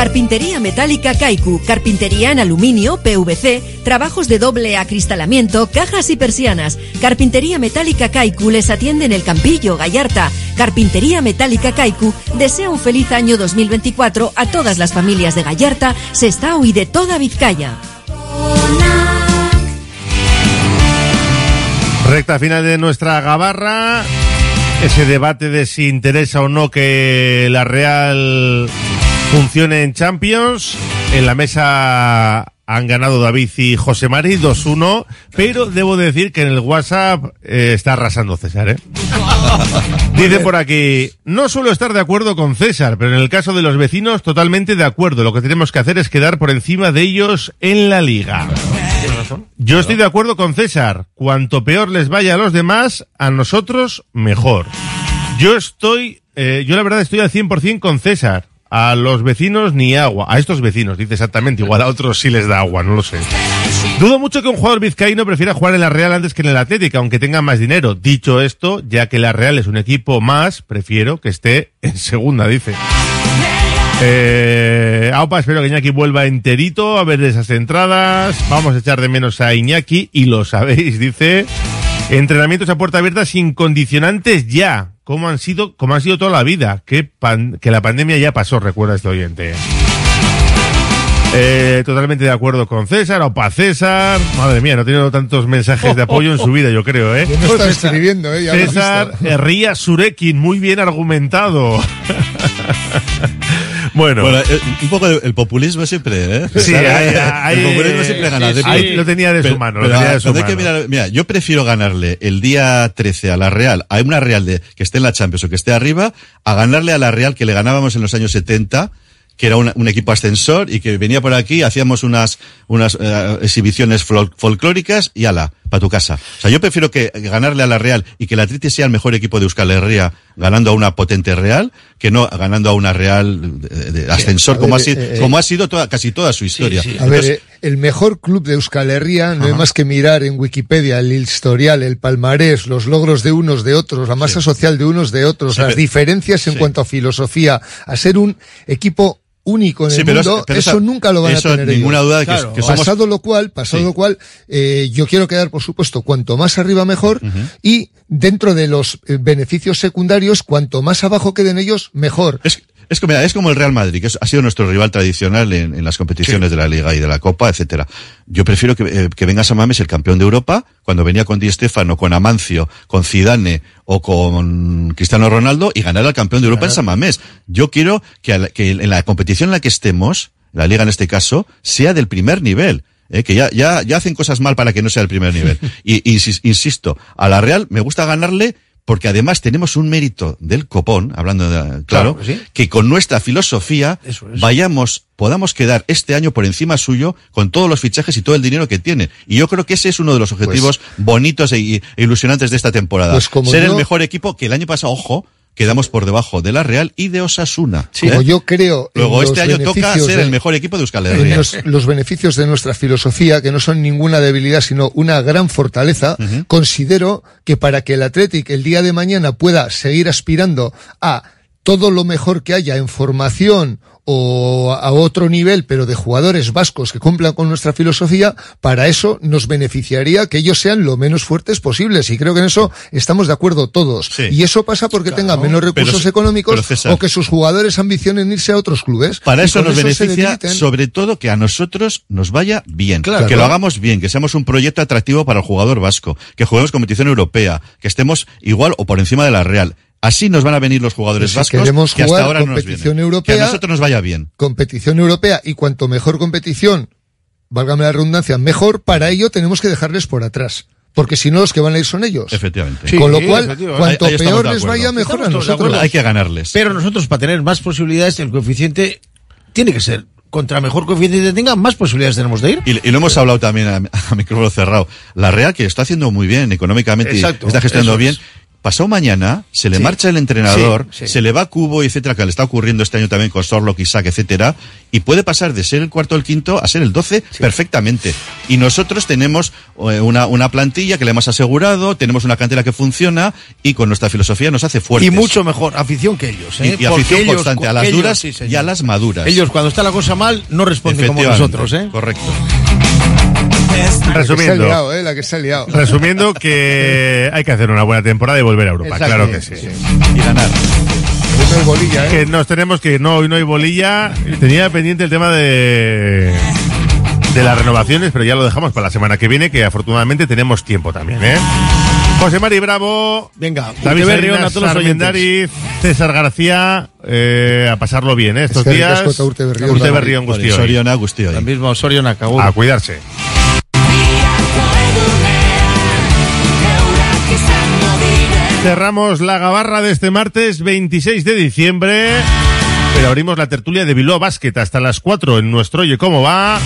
Carpintería metálica Kaiku, carpintería en aluminio, PVC, trabajos de doble acristalamiento, cajas y persianas. Carpintería metálica Kaiku les atiende en el Campillo, Gallarta. Carpintería metálica Kaiku desea un feliz año 2024 a todas las familias de Gallarta, Sestao y de toda Vizcaya. Recta final de nuestra gabarra. Ese debate de si interesa o no que la Real funcione en Champions. En la mesa han ganado David y José Mari 2-1, pero debo decir que en el WhatsApp eh, está arrasando César, ¿eh? Dice por aquí, no suelo estar de acuerdo con César, pero en el caso de los vecinos totalmente de acuerdo. Lo que tenemos que hacer es quedar por encima de ellos en la liga. Yo estoy de acuerdo con César. Cuanto peor les vaya a los demás, a nosotros mejor. Yo estoy, eh, yo la verdad estoy al 100% con César. A los vecinos ni agua. A estos vecinos, dice exactamente. Igual a otros sí les da agua, no lo sé. Dudo mucho que un jugador vizcaíno prefiera jugar en la Real antes que en el Atlético, aunque tenga más dinero. Dicho esto, ya que la Real es un equipo más, prefiero que esté en segunda, dice. Eh, Aupa, espero que Iñaki vuelva enterito a ver esas entradas. Vamos a echar de menos a Iñaki y lo sabéis, dice. Entrenamientos a puerta abierta sin condicionantes ya, como han sido, como han sido toda la vida. Que, pan- que la pandemia ya pasó, recuerda este oyente. Eh, totalmente de acuerdo con César, o para César. Madre mía, no ha tenido tantos mensajes de apoyo en su vida, yo creo, ¿eh? No estaba escribiendo, ¿eh? Ya César. Herría Surekin, muy bien argumentado. bueno. Bueno, eh, un poco el, el populismo siempre, ¿eh? Sí, hay- hay- el populismo siempre gana. sí, sí, lo tenía de su mano, lo tenía de su cuando hay que mano. mirar- mira, yo prefiero ganarle el día 13 a la Real, a una Real de que esté en la Champions o que esté arriba, a ganarle a la Real que le ganábamos en los años 70 que era un equipo ascensor y que venía por aquí, hacíamos unas, unas eh, exhibiciones fol- folclóricas y ala, para tu casa. O sea, yo prefiero que ganarle a la Real y que el Atleti sea el mejor equipo de Euskal Herria ganando a una potente Real, que no ganando a una Real de, de ascensor como, ha sido, eh, eh, como ha sido toda, casi toda su historia. A ver, Entonces, eh, el mejor club de Euskal Herria no hay más que mirar en Wikipedia el historial, el palmarés, los logros de unos de otros, la masa social de unos de otros, Sí, las pero- diferencias en sí. cuanto a filosofía, a ser un equipo único en Sí, el pero mundo, es- pero eso nunca lo van eso a tener ninguna ellos. duda de que- Claro. que somos- pasado lo cual, pasado lo cual, eh, yo quiero quedar, por supuesto, cuanto más arriba mejor y dentro de los eh, beneficios secundarios, cuanto más abajo queden ellos, mejor. Es, es como, mira, es como el Real Madrid, que es- ha sido nuestro rival tradicional en, en las competiciones de la Liga y de la Copa, etcétera. Yo prefiero que, eh, que venga Samames el campeón de Europa, cuando venía con Di Stefano, con Amancio, con Zidane o con Cristiano Ronaldo y ganar al campeón de Europa en Samamés. Yo quiero que, a la- que en la competición en la que estemos, la Liga en este caso, sea del primer nivel. eh, que ya, ya, ya hacen cosas mal para que no sea el primer nivel. Y, insis- insisto, a la Real me gusta ganarle porque además tenemos un mérito del copón, hablando de, claro, Claro que sí. que con nuestra filosofía Eso vayamos, podamos quedar este año por encima suyo con todos los fichajes y todo el dinero que tiene. Y yo creo que ese es uno de los objetivos bonitos e, e ilusionantes de esta temporada. Pues como Ser yo- el mejor equipo que el año pasado, ojo, quedamos por debajo de la Real y de Osasuna. Como ¿eh? yo creo. Luego este año toca ser de- el mejor equipo de Euskal Herria. los, los beneficios de nuestra filosofía, que no son ninguna debilidad, sino una gran fortaleza, considero que para que el Athletic el día de mañana pueda seguir aspirando a todo lo mejor que haya en formación o a otro nivel, pero de jugadores vascos que cumplan con nuestra filosofía, para eso nos beneficiaría que ellos sean lo menos fuertes posibles. Y creo que en eso estamos de acuerdo todos. Y eso pasa porque tengan menos recursos económicos pero, César, o que sus jugadores ambicionen irse a otros clubes. Para eso nos se beneficia, sobre todo, que a nosotros nos vaya bien. Claro. que lo hagamos bien, que seamos un proyecto atractivo para el jugador vasco, que juguemos competición europea, que estemos igual o por encima de la Real. Así nos van a venir los jugadores Si vascos queremos que hasta ahora no nos competición vienen. europea, que a nosotros nos vaya bien. competición europea y cuanto mejor competición, válgame la redundancia, mejor, para ello tenemos que dejarles por atrás. Porque si no, los que van a ir son ellos. Efectivamente. Con lo cual, cuanto Ahí- peor les vaya, mejor a nosotros. Hay que ganarles. Pero nosotros, para tener más posibilidades, el coeficiente tiene que ser. Contra mejor coeficiente tenga, más posibilidades tenemos de ir. Y, y lo hemos hablado también a, a micrófono cerrado. La Real que está haciendo muy bien económicamente Exacto, y está gestionando bien. es. Pasado mañana se le Sí. marcha el entrenador, Sí, sí. se le va Cubo, etcétera, que le está ocurriendo este año también con Sorlock, Isaac, etcétera, y puede pasar de ser el cuarto el quinto a ser el doce perfectamente. Y nosotros tenemos eh, una, una plantilla que le hemos asegurado, tenemos una cantera que funciona y con nuestra filosofía nos hace fuertes. Y mucho mejor afición que ellos. ¿eh? Y- afición ellos- constante, a las ellos- duras y a las maduras. Ellos, cuando está la cosa mal, no responden como nosotros. ¿eh? Correcto. La que Resumiendo. liado, eh, la que se ha liado. Resumiendo que hay que hacer una buena temporada y volver a Europa, Exacto. claro que sí. Y ganar. No hay bolilla, eh. Que nos tenemos que ir, no, hoy no hay bolilla. Tenía pendiente el tema de de las renovaciones, pero ya lo dejamos para la semana que viene, que afortunadamente tenemos tiempo también, ¿eh? José Mari Bravo. Venga, David Berrión, a todos los César García, eh, a pasarlo bien, ¿eh? Estos días. Urte Berrión. Urte Berrión guztioi. Soriona guztioi. La misma Soriona cagó. A cuidarse. Cerramos la gabarra de este martes 26 de diciembre, pero abrimos la tertulia de Bilbao Basket hasta las 4 en nuestro Oye Cómo Va.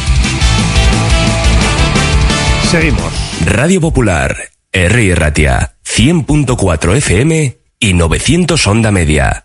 Seguimos. Radio Popular, R. Ratia, 100.4 FM y 900 Onda Media.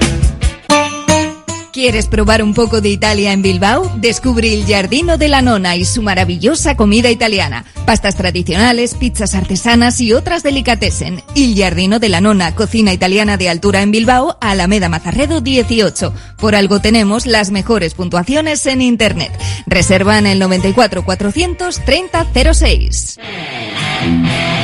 ¿Quieres probar un poco de Italia en Bilbao? Descubre el Giardino de la Nona y su maravillosa comida italiana. Pastas tradicionales, pizzas artesanas y otras delicatessen. El Giardino de la Nona, cocina italiana de altura en Bilbao, Alameda Mazarredo 18. Por algo tenemos las mejores puntuaciones en internet. Reserva en el 94 430 06.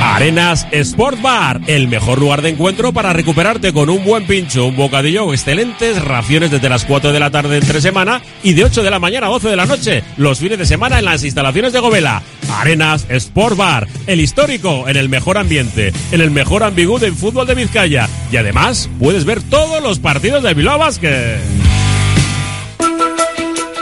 Arenas Sport Bar, el mejor lugar de encuentro para recuperarte con un buen pincho, un bocadillo o excelentes raciones desde las 4 de la tarde entre semana y de 8 de la mañana a 12 de la noche, los fines de semana en las instalaciones de Govela. Arenas Sport Bar, el histórico, en el mejor ambiente, en el mejor ambigú del fútbol de Vizcaya. Y además puedes ver todos los partidos de Bilbao Basket.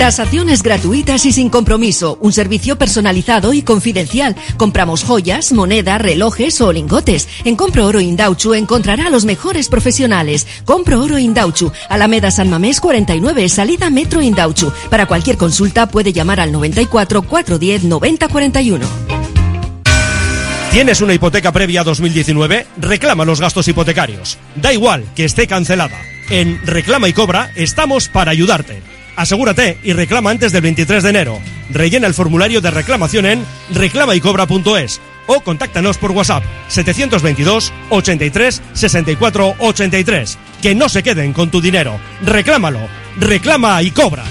Tasaciones gratuitas y sin compromiso. Un servicio personalizado y confidencial. Compramos joyas, moneda, relojes o lingotes. En Compro Oro Indauchu encontrará a los mejores profesionales. Compro Oro Indauchu, Alameda San Mamés 49, salida Metro Indauchu. Para cualquier consulta puede llamar al 94 410 9041. ¿Tienes una hipoteca previa a 2019? Reclama los gastos hipotecarios. Da igual que esté cancelada. En Reclama y Cobra estamos para ayudarte. Asegúrate y reclama antes del 23 de enero. Rellena el formulario de reclamación en reclamaycobra.es o contáctanos por WhatsApp 722 83 64 83. Que no se queden con tu dinero. Reclámalo. Reclama y cobra.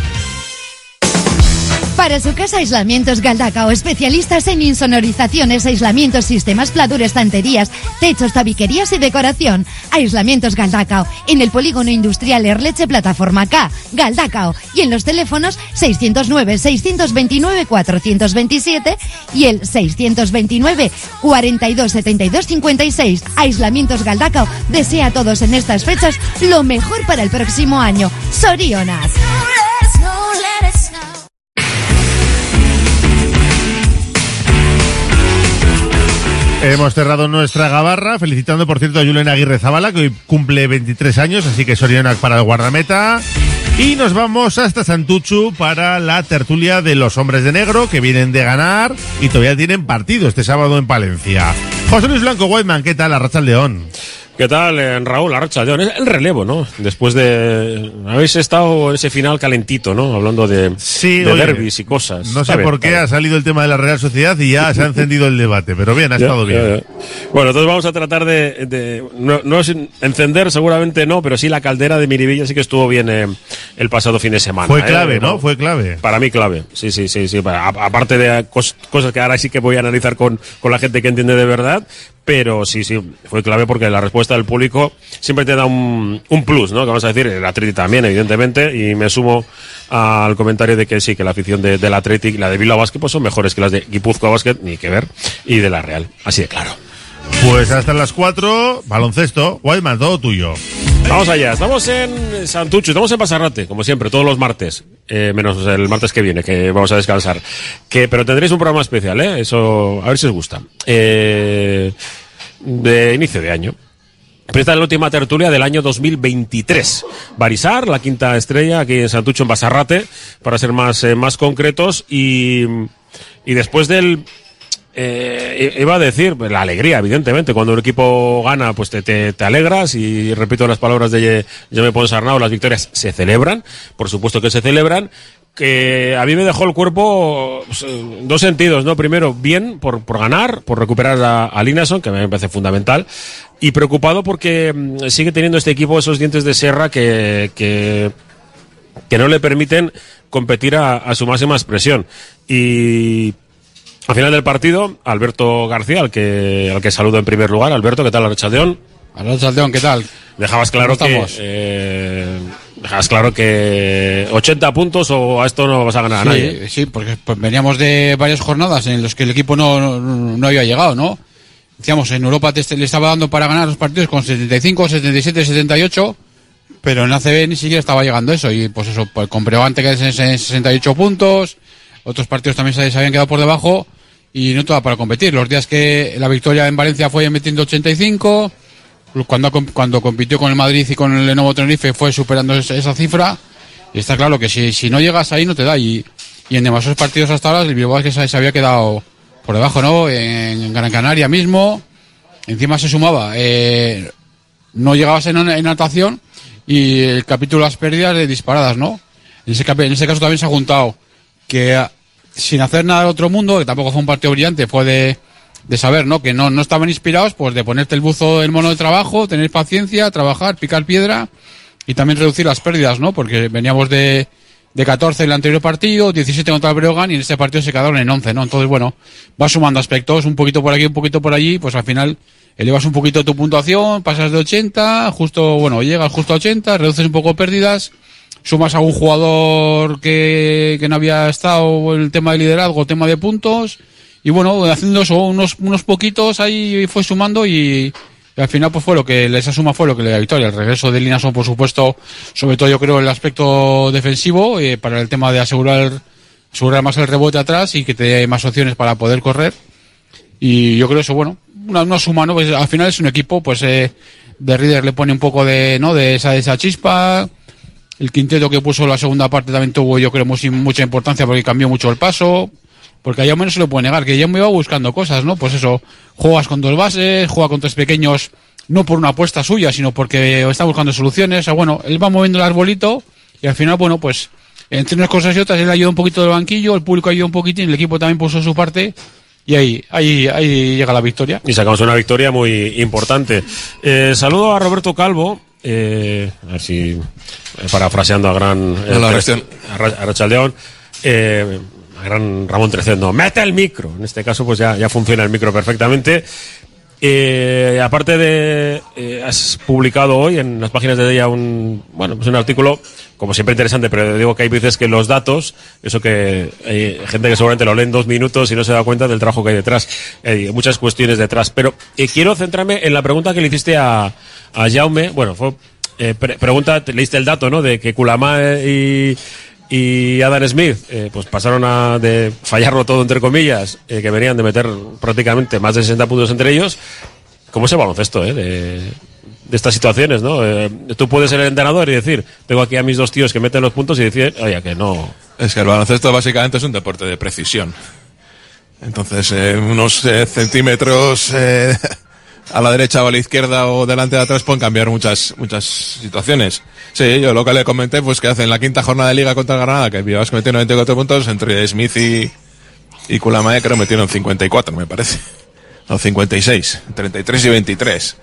Para su casa, Aislamientos Galdacao, especialistas en insonorizaciones, aislamientos, sistemas, pladur, estanterías, techos, tabiquerías y decoración. Aislamientos Galdacao, en el polígono industrial Erleche, plataforma K, Galdacao, y en los teléfonos 609-629-427 y el 629-427256. Aislamientos Galdacao desea a todos en estas fechas lo mejor para el próximo año. Sorionas. Hemos cerrado nuestra gabarra, felicitando por cierto a Julen Aguirre Zabala, que hoy cumple 23 años, así que Sorionac para el guardameta. Y nos vamos hasta Santuchu para la tertulia de los hombres de negro, que vienen de ganar y todavía tienen partido este sábado en Palencia. José Luis Blanco Whiteman, ¿qué tal? Arracha León. ¿Qué tal, eh, Raúl Arracha? Es el relevo, ¿no? Después de... Habéis estado en ese final calentito, ¿no? Hablando de, Sí, de oye, derbis y cosas. No sé bien, por qué ha salido el tema de la Real Sociedad y ya se ha encendido el debate, pero bien, ha Ya, estado bien. ya. Bueno, entonces vamos a tratar de, de- no, no es encender, seguramente no, pero sí la caldera de Miribilla sí que estuvo bien eh, el pasado fin de semana. Fue ¿eh? clave, ¿no? Fue clave. Para mí clave, sí, sí, sí, sí. Para- aparte de cos- cosas que ahora sí que voy a analizar con, con la gente que entiende de verdad, pero sí, sí, fue clave porque la respuesta del público siempre te da un, un plus, ¿no? Que vamos a decir, el Atleti también, evidentemente, y me sumo al comentario de que sí, que la afición de- del Athletic y la de Bilbao Basket pues son mejores que las de Guipúzcoa Basket, ni que ver, y de la Real, así de claro. Pues hasta las 4, baloncesto, Whiteman, todo tuyo. Vamos allá, estamos en Santucho, estamos en Pasarrate, como siempre, todos los martes, eh, menos el martes que viene, que vamos a descansar. Que, pero tendréis un programa especial, ¿eh? Eso, a ver si os gusta. Eh, de inicio de año. Pero esta es la última tertulia del año 2023. Barisar, la quinta estrella aquí en Santucho, en Basarrate, para ser más, eh, más concretos. Y, y después del, eh, iba a decir, pues, la alegría, evidentemente. Cuando un equipo gana, pues te, te, te alegras. Y repito las palabras de Jaime Ponsarnau, las victorias se celebran. Por supuesto que se celebran. Que a mí me dejó el cuerpo pues, en dos sentidos, ¿no? Primero, bien por, por ganar, por recuperar a, a Linason, que me parece fundamental. Y preocupado porque mm, sigue teniendo este equipo esos dientes de serra que, que, que no le permiten competir a, a su máxima expresión. Y al final del partido, Alberto García, al que, al que saludo en primer lugar. Alberto, ¿qué tal, Arrachaldeón? Arrachaldeón, ¿qué tal? Dejabas claro ¿Cómo que, eh, dejabas claro que 80 puntos o a esto no vas a ganar a Sí, nadie. sí, porque pues, veníamos de varias jornadas en las que el equipo no, no, no había llegado, ¿no? Decíamos, en Europa te, le estaba dando para ganar los partidos con 75, 77, 78, pero en ACB ni siquiera estaba llegando eso. Y pues eso, pues, con que es en 68 puntos, otros partidos también se, se habían quedado por debajo y no estaba para competir. Los días que la victoria en Valencia fue metiendo 85, cuando, cuando compitió con el Madrid y con el Lenovo Tenerife fue superando esa, cifra. Y está claro que si, si no llegas ahí no te da. Y, y en demasiados partidos hasta ahora el Bilbao que se, se había quedado por debajo, ¿no? En Gran Canaria mismo. Encima se sumaba. eh, no llegabas en, en anotación y el capítulo de las pérdidas de disparadas, ¿no? En ese, en ese caso también se ha juntado que ah, sin hacer nada del otro mundo, que tampoco fue un partido brillante, fue de, de saber, ¿no? Que no, no estaban inspirados, pues de ponerte el buzo del mono de trabajo, tener paciencia, trabajar, picar piedra y también reducir las pérdidas, ¿no? Porque veníamos de, de 14 en el anterior partido, 17 contra el Breogán y en este partido se quedaron en 11, ¿no? Entonces, bueno, vas sumando aspectos, un poquito por aquí, un poquito por allí, pues al final elevas un poquito tu puntuación, pasas de 80, justo, bueno, llegas justo a 80, reduces un poco pérdidas, sumas a un jugador que, que no había estado en el tema de liderazgo, tema de puntos, y bueno, haciendo eso, unos, unos poquitos ahí fue sumando y, al final pues fue lo que, esa suma fue lo que le la victoria. El regreso de Linason, por supuesto, sobre todo yo creo el aspecto defensivo, eh, para el tema de asegurar, asegurar más el rebote atrás y que te dé más opciones para poder correr. Y yo creo eso, bueno, una, una suma, ¿no? Pues al final es un equipo, pues eh, de Reader le pone un poco de, ¿no? De esa, de esa chispa. El quinteto que puso la segunda parte también tuvo, yo creo, mucha, mucha importancia porque cambió mucho el paso. Porque allá menos se lo puede negar, que ya me iba buscando cosas, ¿no? Pues eso, juegas con dos bases, juega con tres pequeños, no por una apuesta suya, sino porque está buscando soluciones. O sea, bueno, él va moviendo el arbolito y al final, bueno, pues entre unas cosas y otras, él ayuda un poquito del banquillo, el público ayuda un poquitín, el equipo también puso su parte y ahí, ahí, ahí llega la victoria. Y sacamos una victoria muy importante. Eh, saludo a Roberto Calvo. Eh, a ver si, eh, parafraseando a gran eh, a a Rachaldeón, eh, a gran Ramón Trecendo, mete el micro. En este caso, pues ya, ya funciona el micro perfectamente. Eh, aparte de, eh, has publicado hoy en las páginas de ella un, bueno, pues un artículo, como siempre interesante, pero digo que hay veces que los datos, eso que hay gente que seguramente lo lee en dos minutos y no se da cuenta del trabajo que hay detrás, hay muchas cuestiones detrás. Pero eh, quiero centrarme en la pregunta que le hiciste a, a Jaume, bueno, fue, eh, pre- pregunta, te- leíste el dato, ¿no? De que Kulama y, y Adam Smith, eh, pues pasaron a de fallarlo todo entre comillas, eh, que venían de meter prácticamente más de 60 puntos entre ellos. ¿Cómo es el baloncesto, eh? De, de estas situaciones, ¿no? Eh, tú puedes ser el entrenador y decir, tengo aquí a mis dos tíos que meten los puntos y decir, oye, que no. Es que el baloncesto básicamente es un deporte de precisión. Entonces, unos centímetros a la derecha o a la izquierda o delante de atrás pueden cambiar muchas, muchas situaciones. Sí, yo lo que le comenté, pues que hace en la quinta jornada de liga contra el Granada, que Bilbao metió 94 puntos, entre Smith y, y Kulamae creo metieron 54, me parece. O 56, 33 y 23.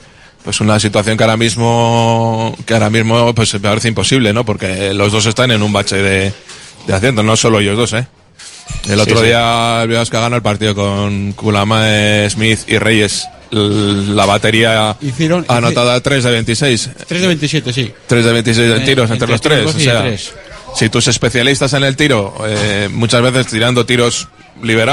Pues una situación que ahora mismo, que ahora mismo pues me parece imposible, ¿no? Porque los dos están en un bache de, de haciendo, no solo ellos dos, ¿eh? El otro Sí, sí. día el Bilbao ganó el partido con Kulamae, Smith y Reyes. La batería Hicieron- anotada 3 de 26. 3 de 27, sí. 3 de 26 en Eh, tiros entre entre los tres. O sea, tres. si tus especialistas en el tiro, eh, muchas veces tirando tiros liberados,